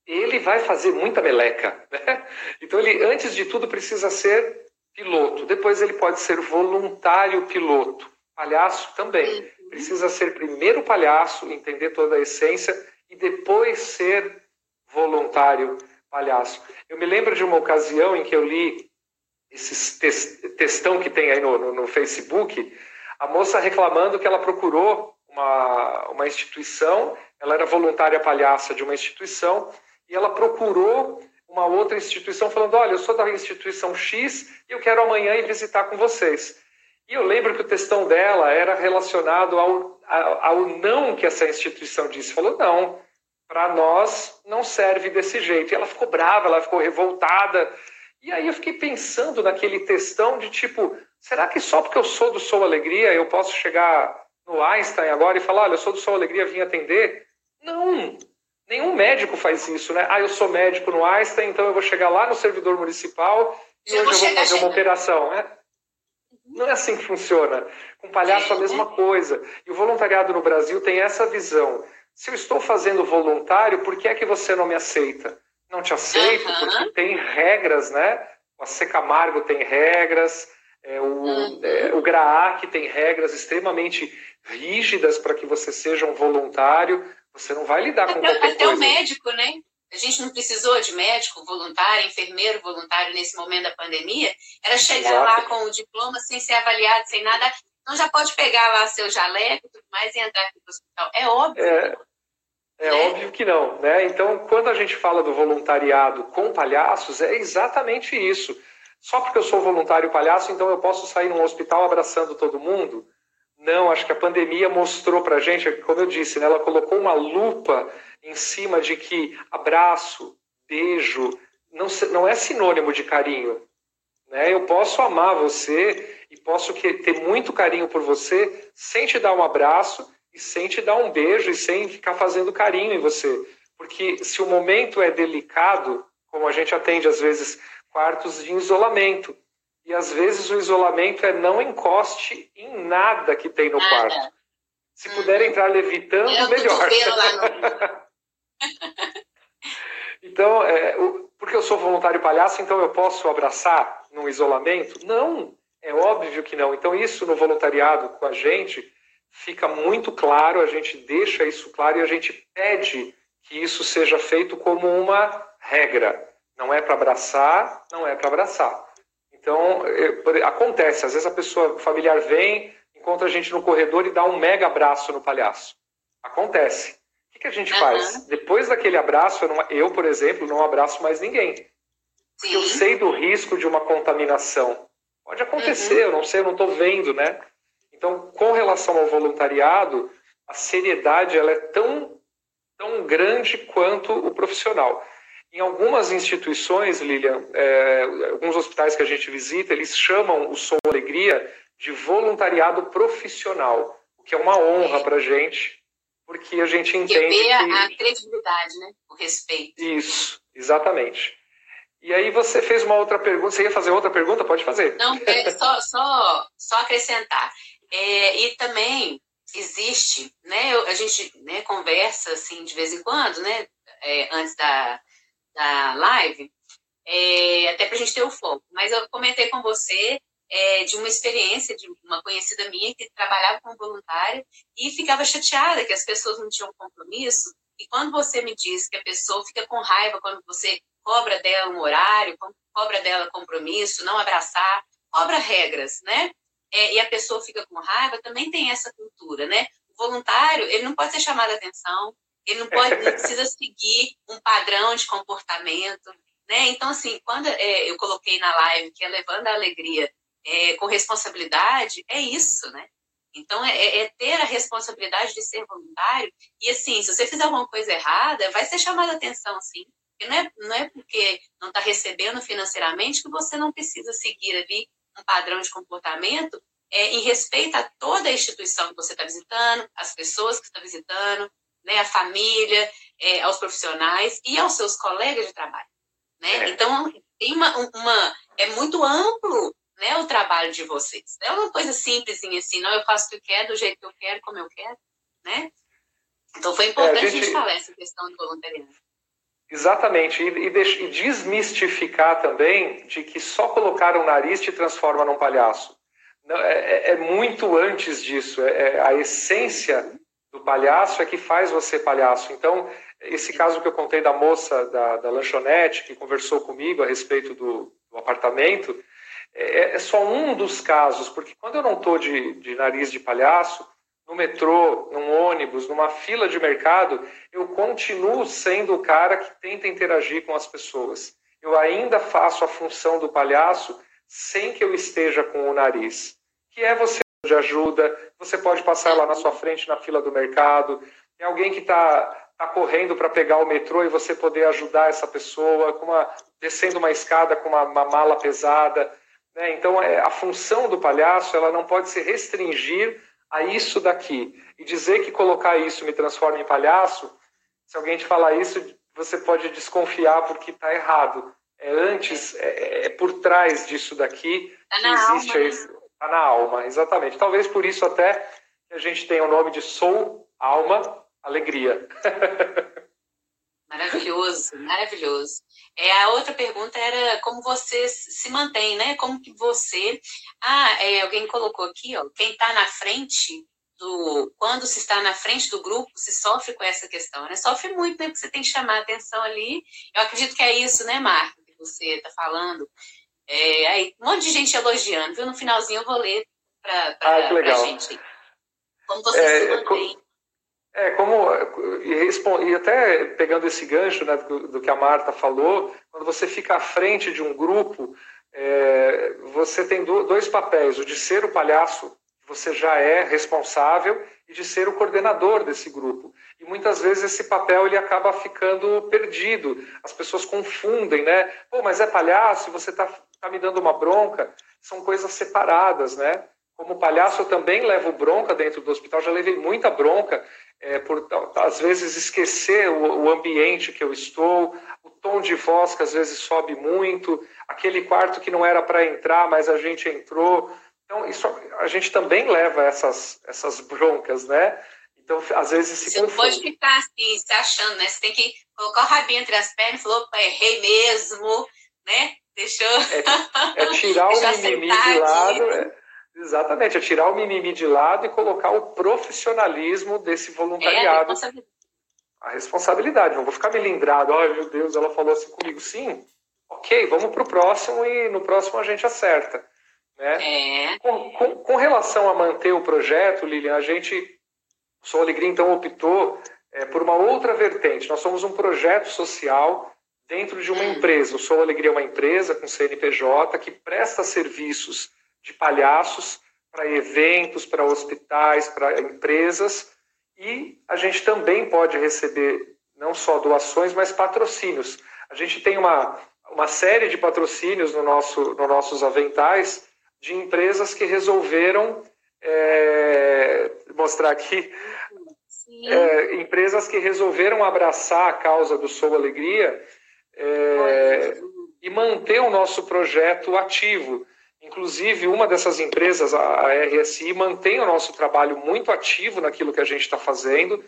ele vai fazer muita meleca. Né? Então ele antes de tudo precisa ser piloto. Depois ele pode ser voluntário piloto. Palhaço também. Precisa ser primeiro palhaço, entender toda a essência e depois ser voluntário palhaço. Eu me lembro de uma ocasião em que eu li esses textão que tem aí no, no, no Facebook, a moça reclamando que ela procurou uma, uma instituição, ela era voluntária palhaça de uma instituição, e ela procurou uma outra instituição falando: Olha, eu sou da instituição X e eu quero amanhã ir visitar com vocês. E eu lembro que o textão dela era relacionado ao, ao não que essa instituição disse. Falou, não, para nós não serve desse jeito. E ela ficou brava, ela ficou revoltada. E aí eu fiquei pensando naquele textão de tipo, será que só porque eu sou do Sou Alegria eu posso chegar no Einstein agora e falar, olha, eu sou do Sou Alegria, vim atender? Não, nenhum médico faz isso, né? Ah, eu sou médico no Einstein, então eu vou chegar lá no servidor municipal e hoje eu vou fazer uma operação, né? Não é assim que funciona. Com palhaço a mesma coisa. E o voluntariado no Brasil tem essa visão. Se eu estou fazendo voluntário, por que é que você não me aceita? Não te aceito uhum. porque tem regras, né? O AC Camargo tem regras, é, o, uhum. é, o GRAAC tem regras extremamente rígidas para que você seja um voluntário. Você não vai lidar com até, qualquer até coisa. Até o médico, né? a gente não precisou de médico voluntário, enfermeiro voluntário nesse momento da pandemia, era chegar Exato. lá com o diploma sem ser avaliado, sem nada. Então já pode pegar lá seu jaleco e tudo mais e entrar aqui no hospital. É óbvio. É, é né? óbvio que não, né? Então, quando a gente fala do voluntariado com palhaços, é exatamente isso. Só porque eu sou voluntário palhaço, então eu posso sair num hospital abraçando todo mundo? Não, acho que a pandemia mostrou para a gente, como eu disse, né, ela colocou uma lupa em cima de que abraço, beijo, não, não é sinônimo de carinho. Né? Eu posso amar você e posso ter muito carinho por você sem te dar um abraço e sem te dar um beijo e sem ficar fazendo carinho em você. Porque se o momento é delicado, como a gente atende às vezes quartos de isolamento, e às vezes o isolamento é não encoste em nada que tem no nada. quarto. Se puder entrar levitando, eu melhor. então, é, porque eu sou voluntário palhaço, então eu posso abraçar num isolamento? Não, é óbvio que não. Então, isso no voluntariado com a gente fica muito claro, a gente deixa isso claro e a gente pede que isso seja feito como uma regra. Não é para abraçar, não é para abraçar. Então, acontece, às vezes a pessoa familiar vem, encontra a gente no corredor e dá um mega abraço no palhaço. Acontece. O que, que a gente uhum. faz? Depois daquele abraço, eu, não, eu, por exemplo, não abraço mais ninguém. Porque eu sei do risco de uma contaminação. Pode acontecer, uhum. eu não sei, eu não estou vendo, né? Então, com relação ao voluntariado, a seriedade ela é tão, tão grande quanto o profissional. Em algumas instituições, Lilian, é, alguns hospitais que a gente visita, eles chamam o Sou Alegria de voluntariado profissional, o que é uma honra para a gente, porque a gente entende que... a credibilidade, né? O respeito. Isso, exatamente. E aí você fez uma outra pergunta, você ia fazer outra pergunta? Pode fazer. Não, é só, só, só acrescentar. É, e também existe, né, a gente né, conversa assim de vez em quando, né, é, antes da, da live, é, até para a gente ter o foco. Mas eu comentei com você é, de uma experiência de uma conhecida minha que trabalhava como voluntária e ficava chateada que as pessoas não tinham compromisso. E quando você me diz que a pessoa fica com raiva quando você cobra dela um horário, cobra dela compromisso, não abraçar, cobra regras, né? É, e a pessoa fica com raiva, também tem essa cultura, né? O voluntário, ele não pode ser chamado a atenção, ele não pode, não precisa seguir um padrão de comportamento, né? Então, assim, quando é, eu coloquei na live que é levando a alegria é, com responsabilidade, é isso, né? Então, é, é, é, ter a responsabilidade de ser voluntário. E, assim, se você fizer alguma coisa errada, vai ser chamada a atenção, sim. Porque não é, não é porque não está recebendo financeiramente que você não precisa seguir ali um padrão de comportamento é, em respeito a toda a instituição que você está visitando, as pessoas que está visitando, né, a família, é, aos profissionais e aos seus colegas de trabalho. Né? É. Então, tem uma, uma, é muito amplo né, o trabalho de vocês. Não é uma coisa simples assim, não, eu faço o que eu quero, do jeito que eu quero, como eu quero, né? Então foi importante é, a, gente... a gente falar essa questão do voluntariado. Exatamente, e, e, desmistificar também de que só colocar um nariz te transforma num palhaço. Não, é, é, é muito antes disso, é, é, a essência do palhaço é que faz você palhaço. Então, esse caso que eu contei da moça da, da lanchonete que conversou comigo a respeito do, do apartamento, é, é, só um dos casos, porque quando eu não estou de, de nariz de palhaço, no metrô, num ônibus, numa fila de mercado, eu continuo sendo o cara que tenta interagir com as pessoas. Eu ainda faço a função do palhaço sem que eu esteja com o nariz, que é você de ajuda, você pode passar lá na sua frente na fila do mercado, tem alguém que está tá correndo para pegar o metrô e você poder ajudar essa pessoa, com uma, descendo uma escada com uma, uma mala pesada. Né? Então, é, a função do palhaço ela não pode se restringir a isso daqui. E dizer que colocar isso me transforma em palhaço, se alguém te falar isso, você pode desconfiar porque está errado. É antes, é, é, por trás disso daqui tá que existe alma, Está né? na alma, exatamente. Talvez por isso até que a gente tenha o nome de Sou, Alma, Alegria. Maravilhoso, maravilhoso. É, a outra pergunta era como você se mantém, né? Como que você. Ah, é, alguém colocou aqui, ó, quem está na frente do. Quando se está na frente do grupo, se sofre com essa questão, né? Sofre muito, né? Porque você tem que chamar a atenção ali. Eu acredito que é isso, né, Marco, que você está falando. É, aí, um monte de gente elogiando, viu? No finalzinho eu vou ler para ah, a gente. Como você é, se mantém. É, como, e, até pegando esse gancho né, do, do, que a Marta falou, quando você fica à frente de um grupo, é, você tem do, dois papéis, o de ser o palhaço, você já é responsável, e de ser o coordenador desse grupo. E muitas vezes esse papel ele acaba ficando perdido, as pessoas confundem, né? Pô, mas é palhaço você está tá me dando uma bronca. São coisas separadas, né? Como palhaço, eu também levo bronca dentro do hospital, já levei muita bronca é, por às vezes esquecer o, o, ambiente que eu estou, o tom de voz que às vezes sobe muito, aquele quarto que não era para entrar, mas a gente entrou. Então, isso a gente também leva essas, essas broncas, né? Então, às vezes se Você confunde. não pode ficar assim, se achando, né? Você tem que colocar o rabinho entre as pernas e falar, opa, errei mesmo, né? Deixou. É, é tirar o mimimi de lado. É, Exatamente, é tirar o mimimi de lado e colocar o profissionalismo desse voluntariado. É, a, responsabilidade. Não vou ficar melindrado, ai meu Deus, ela falou assim comigo. Sim, ok, vamos para o próximo e no próximo a gente acerta. Né? É. Com, com, com, relação a manter o projeto, Lilian, a gente, Sou Alegria, então, optou é, por uma outra vertente. Nós somos um projeto social dentro de uma hum. empresa. O Sou Alegria é uma empresa com CNPJ que presta serviços de palhaços para eventos, para hospitais, para empresas. E a gente também pode receber não só doações, mas patrocínios. A gente tem uma, uma série de patrocínios no nosso, nos nossos aventais de empresas que resolveram é, mostrar aqui é, empresas que resolveram abraçar a causa do Sou Alegria é, e manter o nosso projeto ativo. Inclusive, uma dessas empresas, a RSI, mantém o nosso trabalho muito ativo naquilo que a gente está fazendo.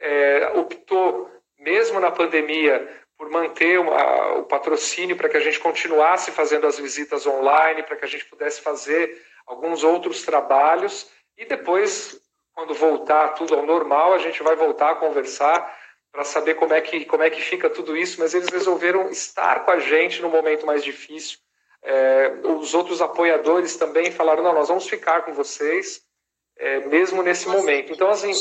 É, optou, mesmo na pandemia, por manter uma, o patrocínio para que a gente continuasse fazendo as visitas online, para que a gente pudesse fazer alguns outros trabalhos. E depois, quando voltar tudo ao normal, a gente vai voltar a conversar para saber como é, que, como é que fica tudo isso, mas eles resolveram estar com a gente no momento mais difícil. É, os outros apoiadores também falaram: não, nós vamos ficar com vocês, é, mesmo nesse momento. Então, assim,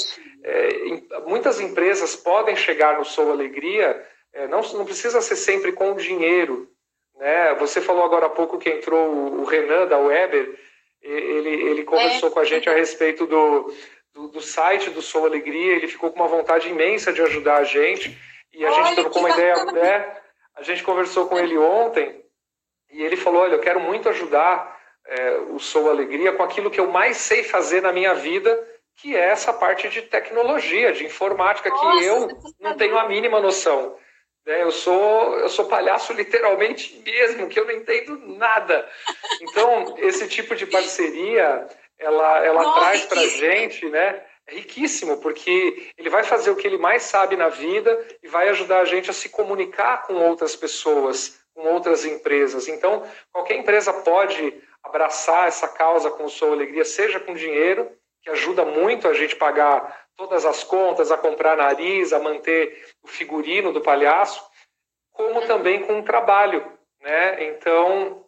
é, muitas empresas podem chegar no Sou Alegria, é, não, não precisa ser sempre com dinheiro. Né? Você falou agora há pouco que entrou o Renan da Weber, ele, ele conversou é. com a gente a respeito do, do, do, site do Sou Alegria, ele ficou com uma vontade imensa de ajudar a gente, e a Olha, gente trocou uma ideia, né? A gente conversou com ele ontem, e ele falou, olha, eu quero muito ajudar é, o Sou Alegria com aquilo que eu mais sei fazer na minha vida, que é essa parte de tecnologia, de informática, Nossa, que eu não tenho a mínima noção. Né? Eu sou eu sou palhaço literalmente mesmo, que eu não entendo nada. Então, esse tipo de parceria, ela, ela Nossa, traz para a gente, né? É riquíssimo, porque ele vai fazer o que ele mais sabe na vida e vai ajudar a gente a se comunicar com outras pessoas, com outras empresas. Então, qualquer empresa pode abraçar essa causa com sua alegria, seja com dinheiro, que ajuda muito a gente pagar todas as contas, a comprar nariz, a manter o figurino do palhaço, como também com o trabalho. Né? Então,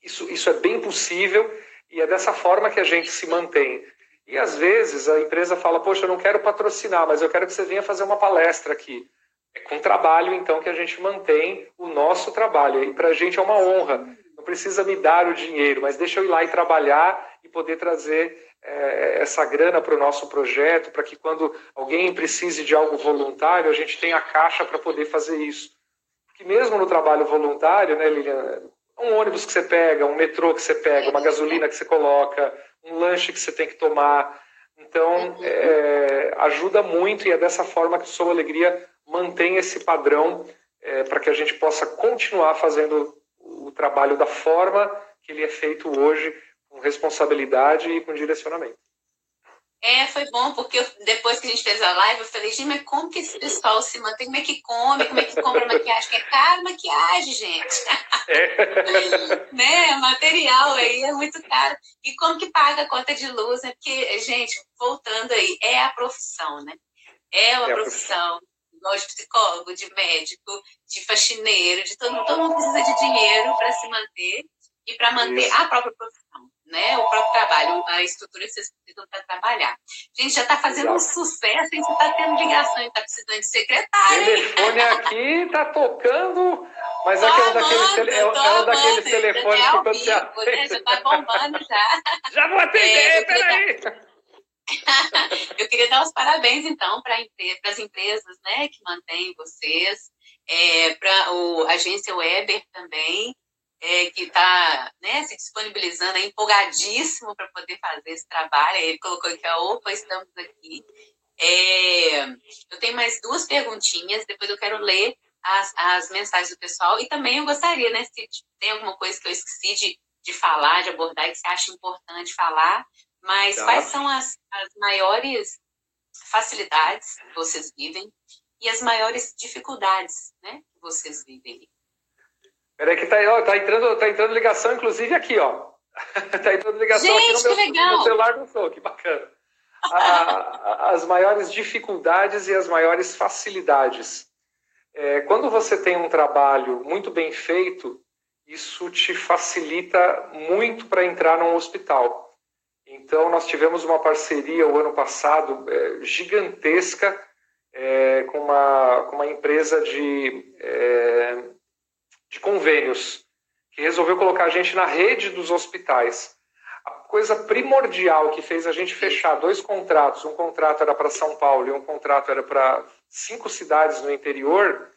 isso, isso é bem possível e é dessa forma que a gente se mantém. E às vezes a empresa fala: Poxa, eu não quero patrocinar, mas eu quero que você venha fazer uma palestra aqui. É com trabalho, então, que a gente mantém o nosso trabalho. E para a gente é uma honra. Não precisa me dar o dinheiro, mas deixa eu ir lá e trabalhar e poder trazer é, essa grana para o nosso projeto, para que quando alguém precise de algo voluntário, a gente tenha a caixa para poder fazer isso. Porque mesmo no trabalho voluntário, né, Lilian, um ônibus que você pega, um metrô que você pega, uma gasolina que você coloca, um lanche que você tem que tomar. Então, é, ajuda muito e é dessa forma que o Sou Alegria mantém esse padrão é, para que a gente possa continuar fazendo o trabalho da forma que ele é feito hoje, com responsabilidade e com direcionamento. É, foi bom, porque eu, depois que a gente fez a live, eu falei, gente, mas como que esse pessoal se mantém? Como é que come? Como é que compra maquiagem? Que é caro maquiagem, gente. É. né? Material aí é muito caro. E como que paga a conta de luz? É porque, gente, voltando aí, é a profissão, né? É uma é profissão. Igual de psicólogo, de médico, de faxineiro, de todo, todo mundo precisa de dinheiro para se manter e para manter Isso. a própria profissão né, o próprio trabalho, a estrutura que vocês precisam para trabalhar. Gente, já está fazendo Exato. um sucesso, hein? Você está tendo ligação, está precisando de secretário. O telefone aqui está tocando, mas é, um daqueles, tele, é, é daqueles telefones que quando você atende... Né? Já está bombando já. Já vou atender, é, peraí! Dar... eu queria dar os parabéns, então, para as empresas né, que mantêm vocês, é, para a agência Weber também, é, que está né, se disponibilizando, é empolgadíssimo para poder fazer esse trabalho. Ele colocou aqui, opa, estamos aqui. É, eu tenho mais duas perguntinhas, depois eu quero ler as, as mensagens do pessoal. E também eu gostaria, né, se tem alguma coisa que eu esqueci de, de falar, de abordar, que você acha importante falar, mas tá. quais são as, as maiores facilidades que vocês vivem e as maiores dificuldades né, que vocês vivem? Peraí que tá, ó, tá, entrando, tá entrando ligação, inclusive aqui, ó. tá entrando ligação Gente, aqui no meu, no meu celular do Sou, que bacana. A, as maiores dificuldades e as maiores facilidades. É, quando você tem um trabalho muito bem feito, isso te facilita muito para entrar num hospital. Então, nós tivemos uma parceria o ano passado é, gigantesca é, com, uma, com uma empresa de é, de convênios, que resolveu colocar a gente na rede dos hospitais. A coisa primordial que fez a gente fechar dois contratos, um contrato era para São Paulo e um contrato era para cinco cidades no interior,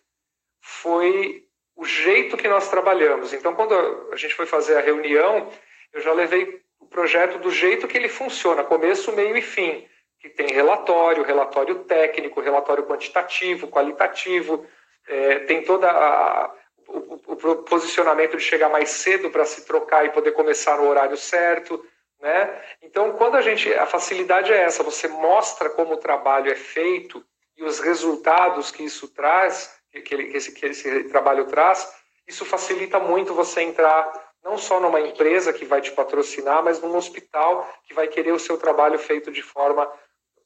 foi o jeito que nós trabalhamos. Então, quando a gente foi fazer a reunião, eu já levei o projeto do jeito que ele funciona, começo, meio e fim, que tem relatório, relatório técnico, relatório quantitativo, qualitativo, é, tem toda a, o, o posicionamento de chegar mais cedo para se trocar e poder começar no horário certo, né? Então, quando a gente, a facilidade é essa, você mostra como o trabalho é feito e os resultados que isso traz, que, que, esse, que esse trabalho traz, isso facilita muito você entrar não só numa empresa que vai te patrocinar, mas num hospital que vai querer o seu trabalho feito de forma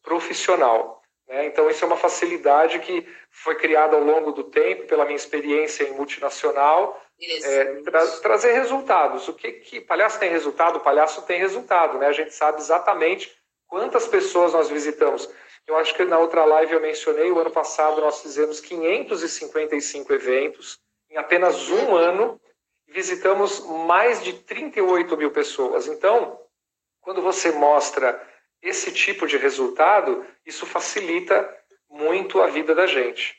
profissional. Né? Então, isso é uma facilidade que foi criada ao longo do tempo, pela minha experiência em multinacional, é, tra trazer resultados. O que, que palhaço tem resultado? O palhaço tem resultado, né? A gente sabe exatamente quantas pessoas nós visitamos. Eu acho que na outra live eu mencionei, o ano passado nós fizemos 555 eventos em apenas um ano, visitamos mais de 38 mil pessoas. Então, quando você mostra esse tipo de resultado, isso facilita muito a vida da gente.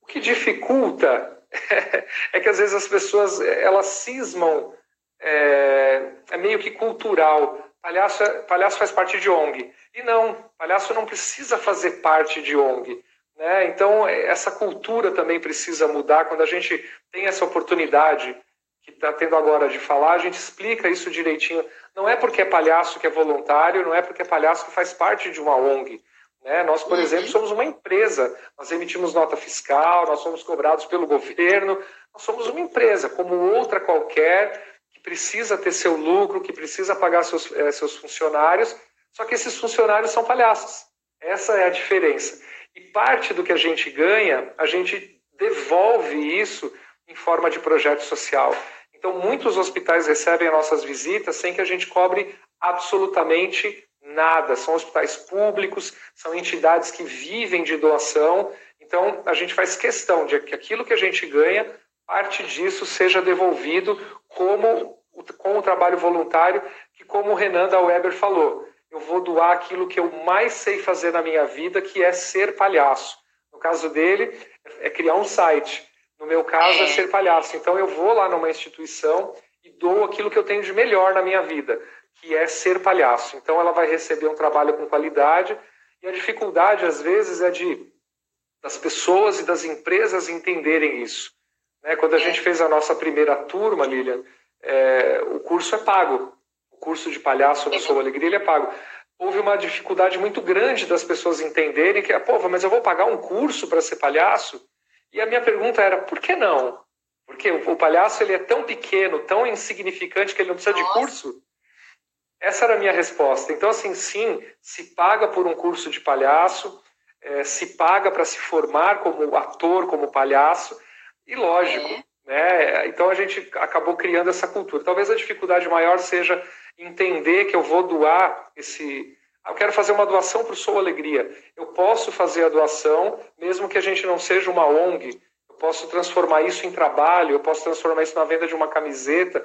O que dificulta é que às vezes as pessoas elas cismam, é, é meio que cultural. Palhaço, é, palhaço faz parte de ONG. E não, palhaço não precisa fazer parte de ONG. Né? Então, essa cultura também precisa mudar. Quando a gente tem essa oportunidade que está tendo agora de falar, a gente explica isso direitinho. Não é porque é palhaço que é voluntário, não é porque é palhaço que faz parte de uma ONG. Né? Nós, por uhum. exemplo, somos uma empresa, nós emitimos nota fiscal, nós somos cobrados pelo governo, nós somos uma empresa, como outra qualquer, que precisa ter seu lucro, que precisa pagar seus, é, seus funcionários, só que esses funcionários são palhaços. Essa é a diferença. E parte do que a gente ganha, a gente devolve isso em forma de projeto social. Então, muitos hospitais recebem nossas visitas sem que a gente cobre absolutamente nada. São hospitais públicos, são entidades que vivem de doação. Então, a gente faz questão de que aquilo que a gente ganha, parte disso seja devolvido como com o trabalho voluntário, que como o Renan da Weber falou, eu vou doar aquilo que eu mais sei fazer na minha vida, que é ser palhaço. No caso dele, é criar um site. No meu caso, é, é ser palhaço. Então, eu vou lá numa instituição e dou aquilo que eu tenho de melhor na minha vida, que é ser palhaço. Então, ela vai receber um trabalho com qualidade. E a dificuldade, às vezes, é de das pessoas e das empresas entenderem isso. Né? Quando a é. gente fez a nossa primeira turma, Lilian, é, o curso é pago. O curso de palhaço no Sou Alegria ele é pago. Houve uma dificuldade muito grande das pessoas entenderem que, pô, mas eu vou pagar um curso para ser palhaço? E a minha pergunta era, por que não? Porque o, palhaço ele é tão pequeno, tão insignificante que ele não precisa Nossa. de curso? Essa era a minha resposta. Então, assim, sim, se paga por um curso de palhaço, é, se paga para se formar como ator, como palhaço, e lógico, é. né? Então a gente acabou criando essa cultura. Talvez a dificuldade maior seja entender que eu vou doar esse, eu quero fazer uma doação para o Sou Alegria. Eu posso fazer a doação, mesmo que a gente não seja uma ONG. Eu posso transformar isso em trabalho, eu posso transformar isso na venda de uma camiseta.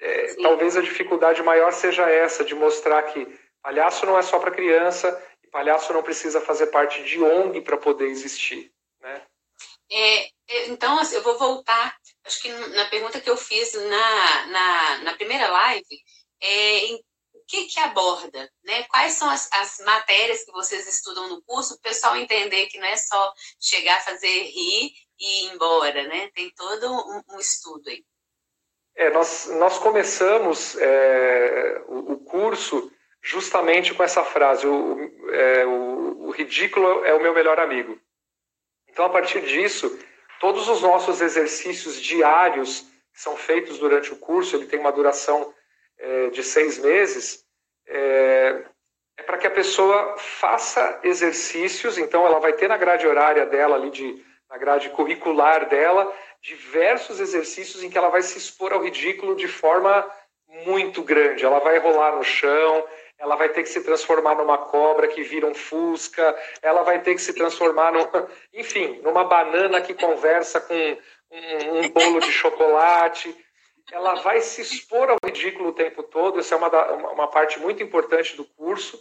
É, talvez a dificuldade maior seja essa, de mostrar que palhaço não é só para criança e palhaço não precisa fazer parte de ONG para poder existir. Né? É, é então, assim, eu vou voltar, acho que na pergunta que eu fiz na, na, na primeira live, é, que, que aborda? Né? Quais são as, as matérias que vocês estudam no curso? O pessoal entender que não é só chegar, fazer rir e ir embora, né? Tem todo um, um estudo aí. É, nós, nós começamos é, o, o, curso justamente com essa frase: o, é, o, o ridículo é o meu melhor amigo. Então, a partir disso, todos os nossos exercícios diários que são feitos durante o curso, ele tem uma duração é, de seis meses, é, é para que a pessoa faça exercícios, então ela vai ter na grade horária dela, ali de, na grade curricular dela, diversos exercícios em que ela vai se expor ao ridículo de forma muito grande. Ela vai rolar no chão, ela vai ter que se transformar numa cobra que vira um fusca, ela vai ter que se transformar, num, enfim, numa banana que conversa com um, um bolo de chocolate ela vai se expor ao ridículo o tempo todo, essa é uma, da, uma parte muito importante do curso.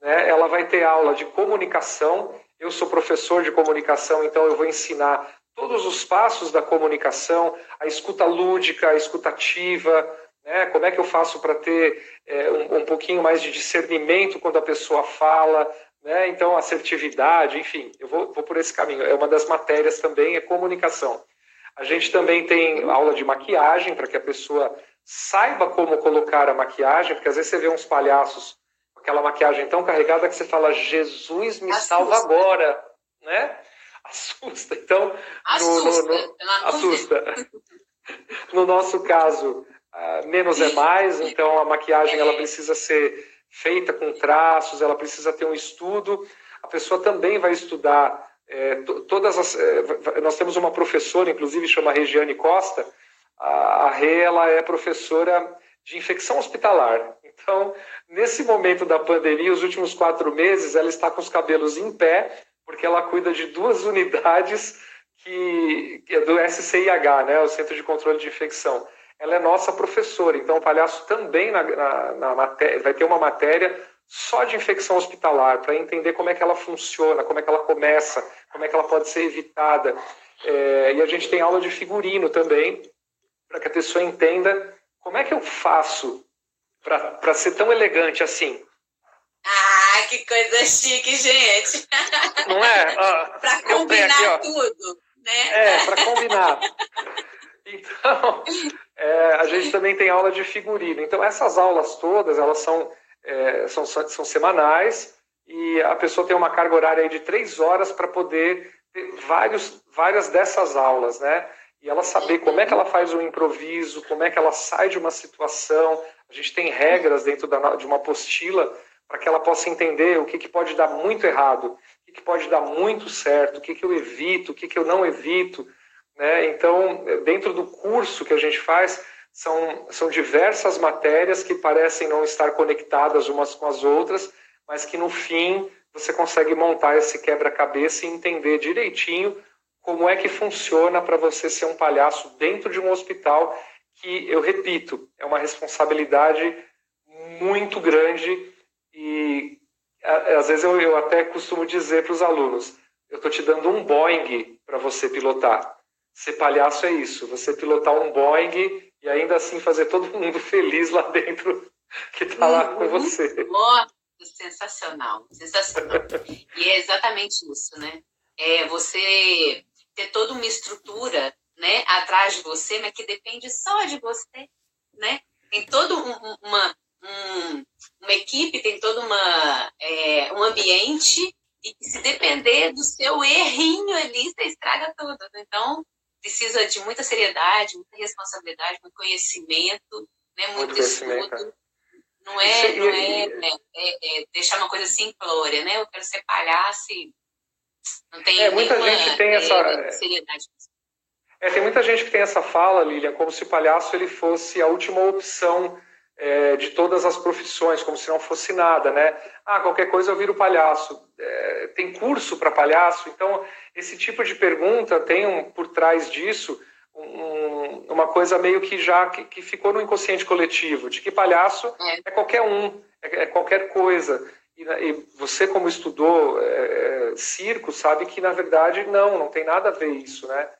Né? Ela vai ter aula de comunicação, eu sou professor de comunicação, então eu vou ensinar todos os passos da comunicação, a escuta lúdica, a escutativa, né? como é que eu faço para ter é, um, um, pouquinho mais de discernimento quando a pessoa fala, né? então assertividade, enfim, eu vou, vou por esse caminho. É uma das matérias também, é comunicação. A gente também tem aula de maquiagem para que a pessoa saiba como colocar a maquiagem, porque às vezes você vê uns palhaços com aquela maquiagem tão carregada que você fala, Jesus me Assusta. salva agora, né? Assusta. Então, assusta. No, no, no, assusta. no nosso caso, uh, menos é mais, então a maquiagem ela precisa ser feita com traços, ela precisa ter um estudo. a pessoa também vai estudar é, todas as. É, nós temos uma professora, inclusive, chama Regiane Costa. A, a Rê, ela é professora de infecção hospitalar. Então, nesse momento da pandemia, os últimos quatro meses, ela está com os cabelos em pé, porque ela cuida de duas unidades que, que é do SCIH, né, o Centro de Controle de Infecção. Ela é nossa professora, então o palhaço também na, na, na matéria, vai ter uma matéria só de infecção hospitalar, para entender como é que ela funciona, como é que ela começa, como é que ela pode ser evitada. É, e a gente tem aula de figurino também, para que a pessoa entenda como é que eu faço para ser tão elegante assim. Ah, que coisa chique, gente! Não é? para combinar aqui, tudo, né? É, para combinar. Então, é, a gente também tem aula de figurino. Então, essas aulas todas, elas são é, são, são semanais e a pessoa tem uma carga horária de três horas para poder ter vários, várias dessas aulas, né? E ela saber como é que ela faz o improviso, como é que ela sai de uma situação. A gente tem regras dentro da, de uma apostila para que ela possa entender o que, que pode dar muito errado, o que, que pode dar muito certo, o que, que eu evito, o que, que eu não evito. Né? Então, dentro do curso que a gente faz, são, são diversas matérias que parecem não estar conectadas umas com as outras, mas que no fim você consegue montar esse quebra-cabeça e entender direitinho como é que funciona para você ser um palhaço dentro de um hospital que, eu repito, é uma responsabilidade muito grande e às vezes eu, eu até costumo dizer para os alunos, eu estou te dando um Boeing para você pilotar. Ser palhaço é isso, você pilotar um Boeing e ainda assim fazer todo mundo feliz lá dentro que está lá com uhum. você. Nossa, sensacional, sensacional. e é exatamente isso, né? É você ter toda uma estrutura, né, atrás de você, mas que depende só de você, né? Tem toda um, uma um, uma equipe, tem todo uma é, um ambiente e se depender do seu errinho ali, você estraga tudo. Então, precisa de muita seriedade, muita responsabilidade, muito conhecimento, né, muito, muito estudo. Não é, não é, é, é, deixar uma coisa simplória, né? Eu quero ser palhaço e não tem é, muita gente tem essa é, seriedade. É, tem muita gente que tem essa fala, Lilian, como se palhaço ele fosse a última opção é, de todas as profissões, como se não fosse nada, né? Ah, qualquer coisa eu viro palhaço. É, tem curso para palhaço? Então, esse tipo de pergunta tem um, por trás disso um, uma coisa meio que já que, que, ficou no inconsciente coletivo, de que palhaço é, é qualquer um, é, é qualquer coisa. E, e, você, como estudou é, circo, sabe que, na verdade, não, não tem nada a ver isso, né?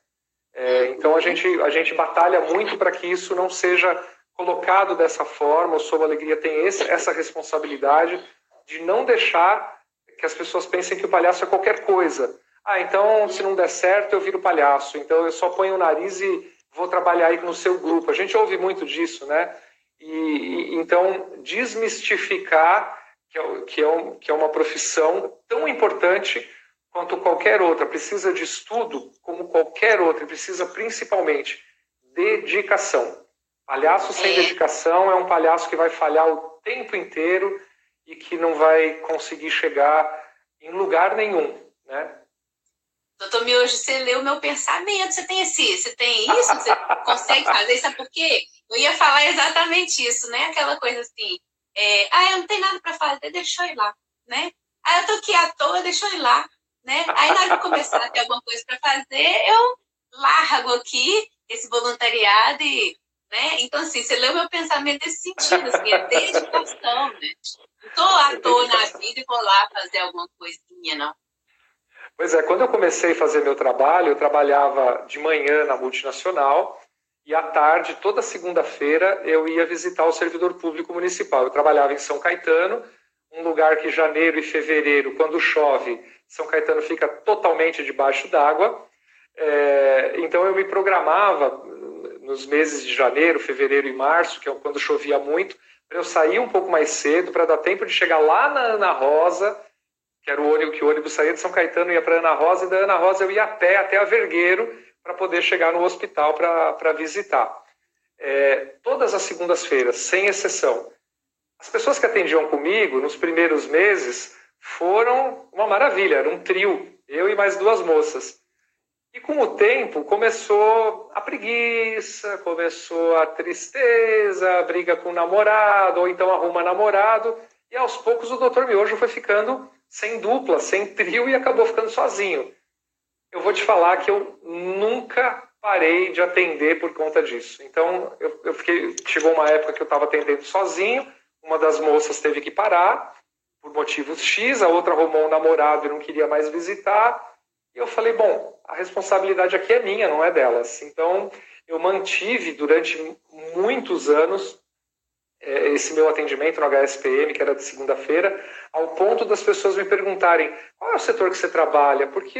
É, então, a gente, a gente batalha muito para que isso não seja colocado dessa forma, o Sob Alegria tem esse, essa responsabilidade de não deixar que as pessoas pensem que o palhaço é qualquer coisa. Ah, então se não der certo eu viro palhaço, então eu só ponho o nariz e vou trabalhar aí no seu grupo. A gente ouve muito disso, né? E, e então desmistificar que é, que, é um, que é uma profissão tão importante quanto qualquer outra. Precisa de estudo como qualquer outra, precisa principalmente dedicação. Palhaço sem é. dedicação é um palhaço que vai falhar o tempo inteiro e que não vai conseguir chegar em lugar nenhum, né? Doutor Miojo, você leu o meu pensamento, você tem esse, você tem isso, você consegue fazer, sabe por quê? Eu ia falar exatamente isso, né? Aquela coisa assim, é, ah, eu não tenho nada para fazer, deixa eu ir lá, né? Ah, eu tô aqui à toa, deixa eu ir lá, né? Aí na hora de começar a ter alguma coisa para fazer, eu largo aqui esse voluntariado e né? Então, assim, você leu meu pensamento nesse sentido, assim, é dedicação, né? Não estou à toa na vida e vou lá fazer alguma coisinha, não. Pois é, quando eu comecei a fazer meu trabalho, eu trabalhava de manhã na multinacional e à tarde, toda segunda-feira, eu ia visitar o servidor público municipal. Eu trabalhava em São Caetano, um lugar que janeiro e fevereiro, quando chove, São Caetano fica totalmente debaixo d'água. É, então eu me programava nos meses de janeiro, fevereiro e março, que é quando chovia muito, para eu sair um pouco mais cedo, para dar tempo de chegar lá na Ana Rosa, que era o ônibus que o ônibus saía de São Caetano e ia para Ana Rosa, e da Ana Rosa eu ia a pé até a Vergueiro para poder chegar no hospital para visitar. É, todas as segundas-feiras, sem exceção. As pessoas que atendiam comigo nos primeiros meses foram uma maravilha, era um trio, eu e mais duas moças. E com o tempo começou a preguiça, começou a tristeza, a briga com o namorado, ou então arruma namorado, e aos poucos o Dr. Miojo foi ficando sem dupla, sem trio e acabou ficando sozinho. Eu vou te falar que eu nunca parei de atender por conta disso. Então, eu, eu fiquei, chegou uma época que eu estava atendendo sozinho, uma das moças teve que parar por motivos X, a outra arrumou um namorado e não queria mais visitar. E eu falei, bom, a responsabilidade aqui é minha, não é delas. Então, eu mantive durante muitos anos é, esse meu atendimento no HSPM, que era de segunda-feira, ao ponto das pessoas me perguntarem qual é o setor que você trabalha, porque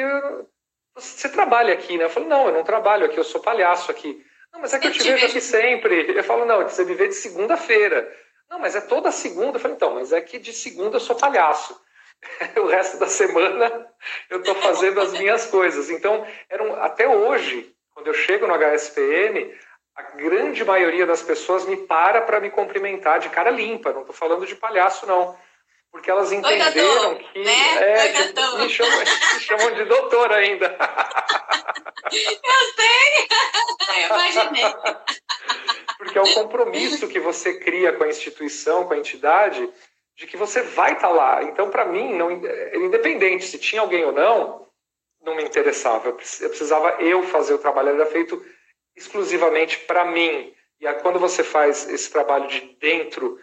você trabalha aqui, né? Eu falo, não, eu não trabalho aqui, eu sou palhaço aqui. Não, mas é que eu te vejo aqui sempre. Eu falo, não, você me vê de segunda-feira. Não, mas é toda segunda. Eu falo, então, mas é que de segunda eu sou palhaço. o resto da semana eu estou fazendo as minhas coisas. Então, eram, até hoje, quando eu chego no HSPM, a grande maioria das pessoas me para para me cumprimentar de cara limpa. Não estou falando de palhaço, não. Porque elas entenderam Oi, que, né? é, que me, chamam, me chamam de doutor ainda. Eu sei! Eu imaginei. Porque é o compromisso que você cria com a instituição, com a entidade, de que você vai estar tá lá. Então, para mim, não, é, independente se tinha alguém ou não, não me interessava. Eu precisava eu fazer o trabalho, era feito exclusivamente para mim. E quando você faz esse trabalho de dentro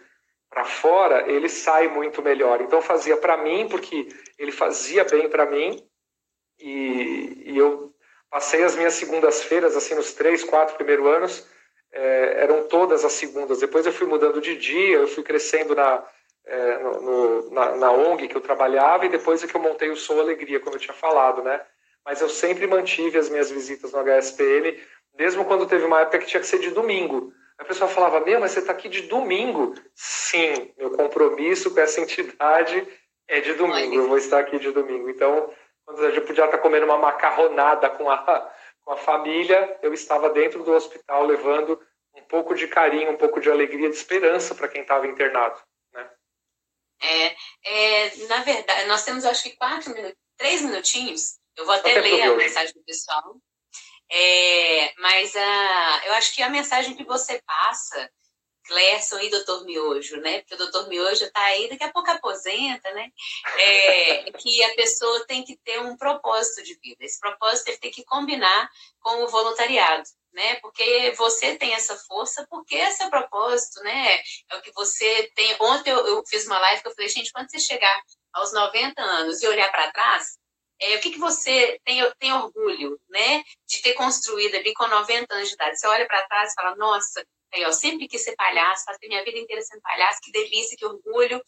para fora, ele sai muito melhor. Então, eu fazia para mim, porque ele fazia bem para mim, e, e, eu passei as minhas segundas-feiras, assim, nos três, quatro primeiros anos, é, eram todas as segundas. Depois eu fui mudando de dia, eu fui crescendo na, é, no, no, na, na, ONG que eu trabalhava e depois é que eu montei o Sou Alegria, como eu tinha falado, né? Mas eu sempre mantive as minhas visitas no HSPM, mesmo quando teve uma época que tinha que ser de domingo. A pessoa falava, meu, mas você está aqui de domingo. Sim, meu compromisso com essa entidade é de domingo, eu vou estar aqui de domingo. Então, quando gente podia estar comendo uma macarronada com a, com a família, eu estava dentro do hospital levando um pouco de carinho, um pouco de alegria, de esperança para quem estava internado. É, é, na verdade, nós temos acho que quatro minutos, três minutinhos. Eu vou até ler a mensagem do pessoal. É, mas a, eu acho que a mensagem que você passa, Clerson e doutor Miojo, né? Porque o doutor Miojo está aí, daqui a pouco aposenta, né? É, que a pessoa tem que ter um propósito de vida. Esse propósito ele tem que combinar com o voluntariado né? Porque você tem essa força, porque é propósito, né? É o que você tem. Ontem eu, eu fiz uma live que eu falei, gente, quando você chegar aos 90 anos e olhar para trás, é, o que, que você tem, tem orgulho, né? De ter construído ali com 90 anos de idade. Você olha para trás e fala, nossa, aí, sempre quis ser palhaço, passei minha vida inteira sendo palhaço, que delícia, que orgulho.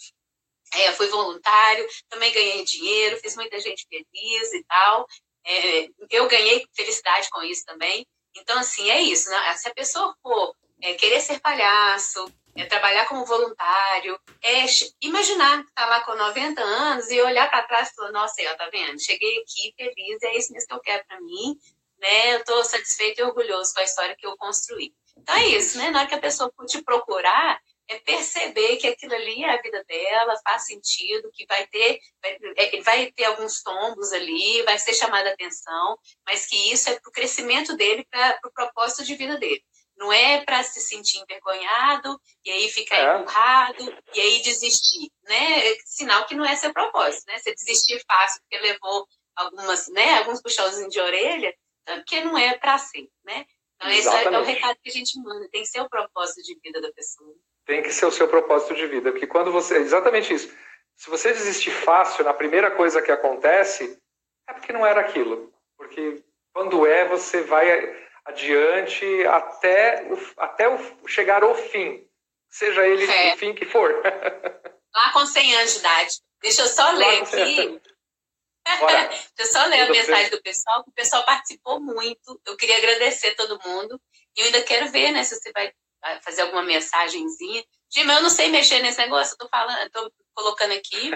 É, fui voluntário, também ganhei dinheiro, fiz muita gente feliz e tal. É, eu ganhei felicidade com isso também. Então, assim, é isso. Né? Se a pessoa for é, querer ser palhaço, é, trabalhar como voluntário, é imaginar que está lá com 90 anos e olhar para trás e falar, nossa, ó, tá vendo? Cheguei aqui feliz, é isso mesmo que eu quero para mim, né? Eu estou satisfeito e orgulhoso com a história que eu construí. Então é isso, né? Na hora que a pessoa for te procurar, é perceber que aquilo ali é a vida dela, faz sentido, que vai ter, vai, é, vai ter alguns tombos ali, vai ser chamada atenção, mas que isso é para o crescimento dele, para o pro propósito de vida dele. Não é para se sentir envergonhado e aí ficar é. empurrado e aí desistir, né? Sinal que não é seu propósito, né? Você desistir fácil porque levou algumas, né? Alguns puxãozinhos de orelha, porque não é para ser, né? Então, Exatamente. esse é o recado que a gente manda, tem que ser o propósito de vida da pessoa. Tem que ser o seu propósito de vida, porque quando você. Exatamente isso. Se você desistir fácil na primeira coisa que acontece, é porque não era aquilo. Porque quando é, você vai adiante até, o, até o, chegar ao fim, seja ele é. o fim que for. Lá com 100 anos de idade. Deixa eu só Lá ler aqui. Deixa eu só ler a mensagem do pessoal, que o pessoal participou muito. Eu queria agradecer todo mundo. E eu ainda quero ver né, se você vai fazer alguma mensagenzinha. Gima, eu não sei mexer nesse negócio, eu tô falando, tô colocando aqui.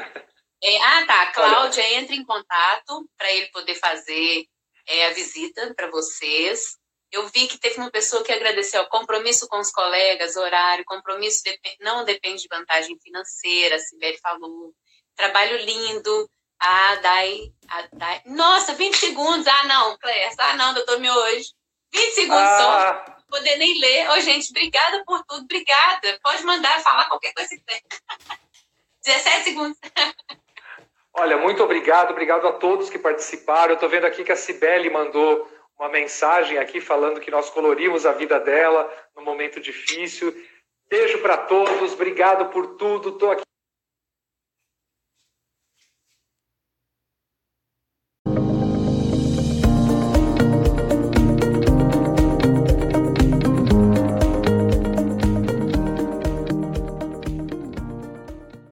É, ah, tá. Cláudia entra em contato para ele poder fazer é, a visita para vocês. Eu vi que teve uma pessoa que agradeceu o compromisso com os colegas, horário, compromisso não depende de vantagem financeira, a Sibeli falou. trabalho lindo. A Dai, a Dai. Nossa, 20 segundos. Ah, não, Clécia. Ah, não, doutor hoje. 20 segundos ah. só. Poder nem ler. Ô, oh, gente, obrigada por tudo. Obrigada. Pode mandar falar qualquer coisa que tem. 17 segundos. Olha, muito obrigado. Obrigado a todos que participaram. Eu estou vendo aqui que a Cibele mandou uma mensagem aqui falando que nós colorimos a vida dela num momento difícil. Beijo para todos. Obrigado por tudo. Estou aqui.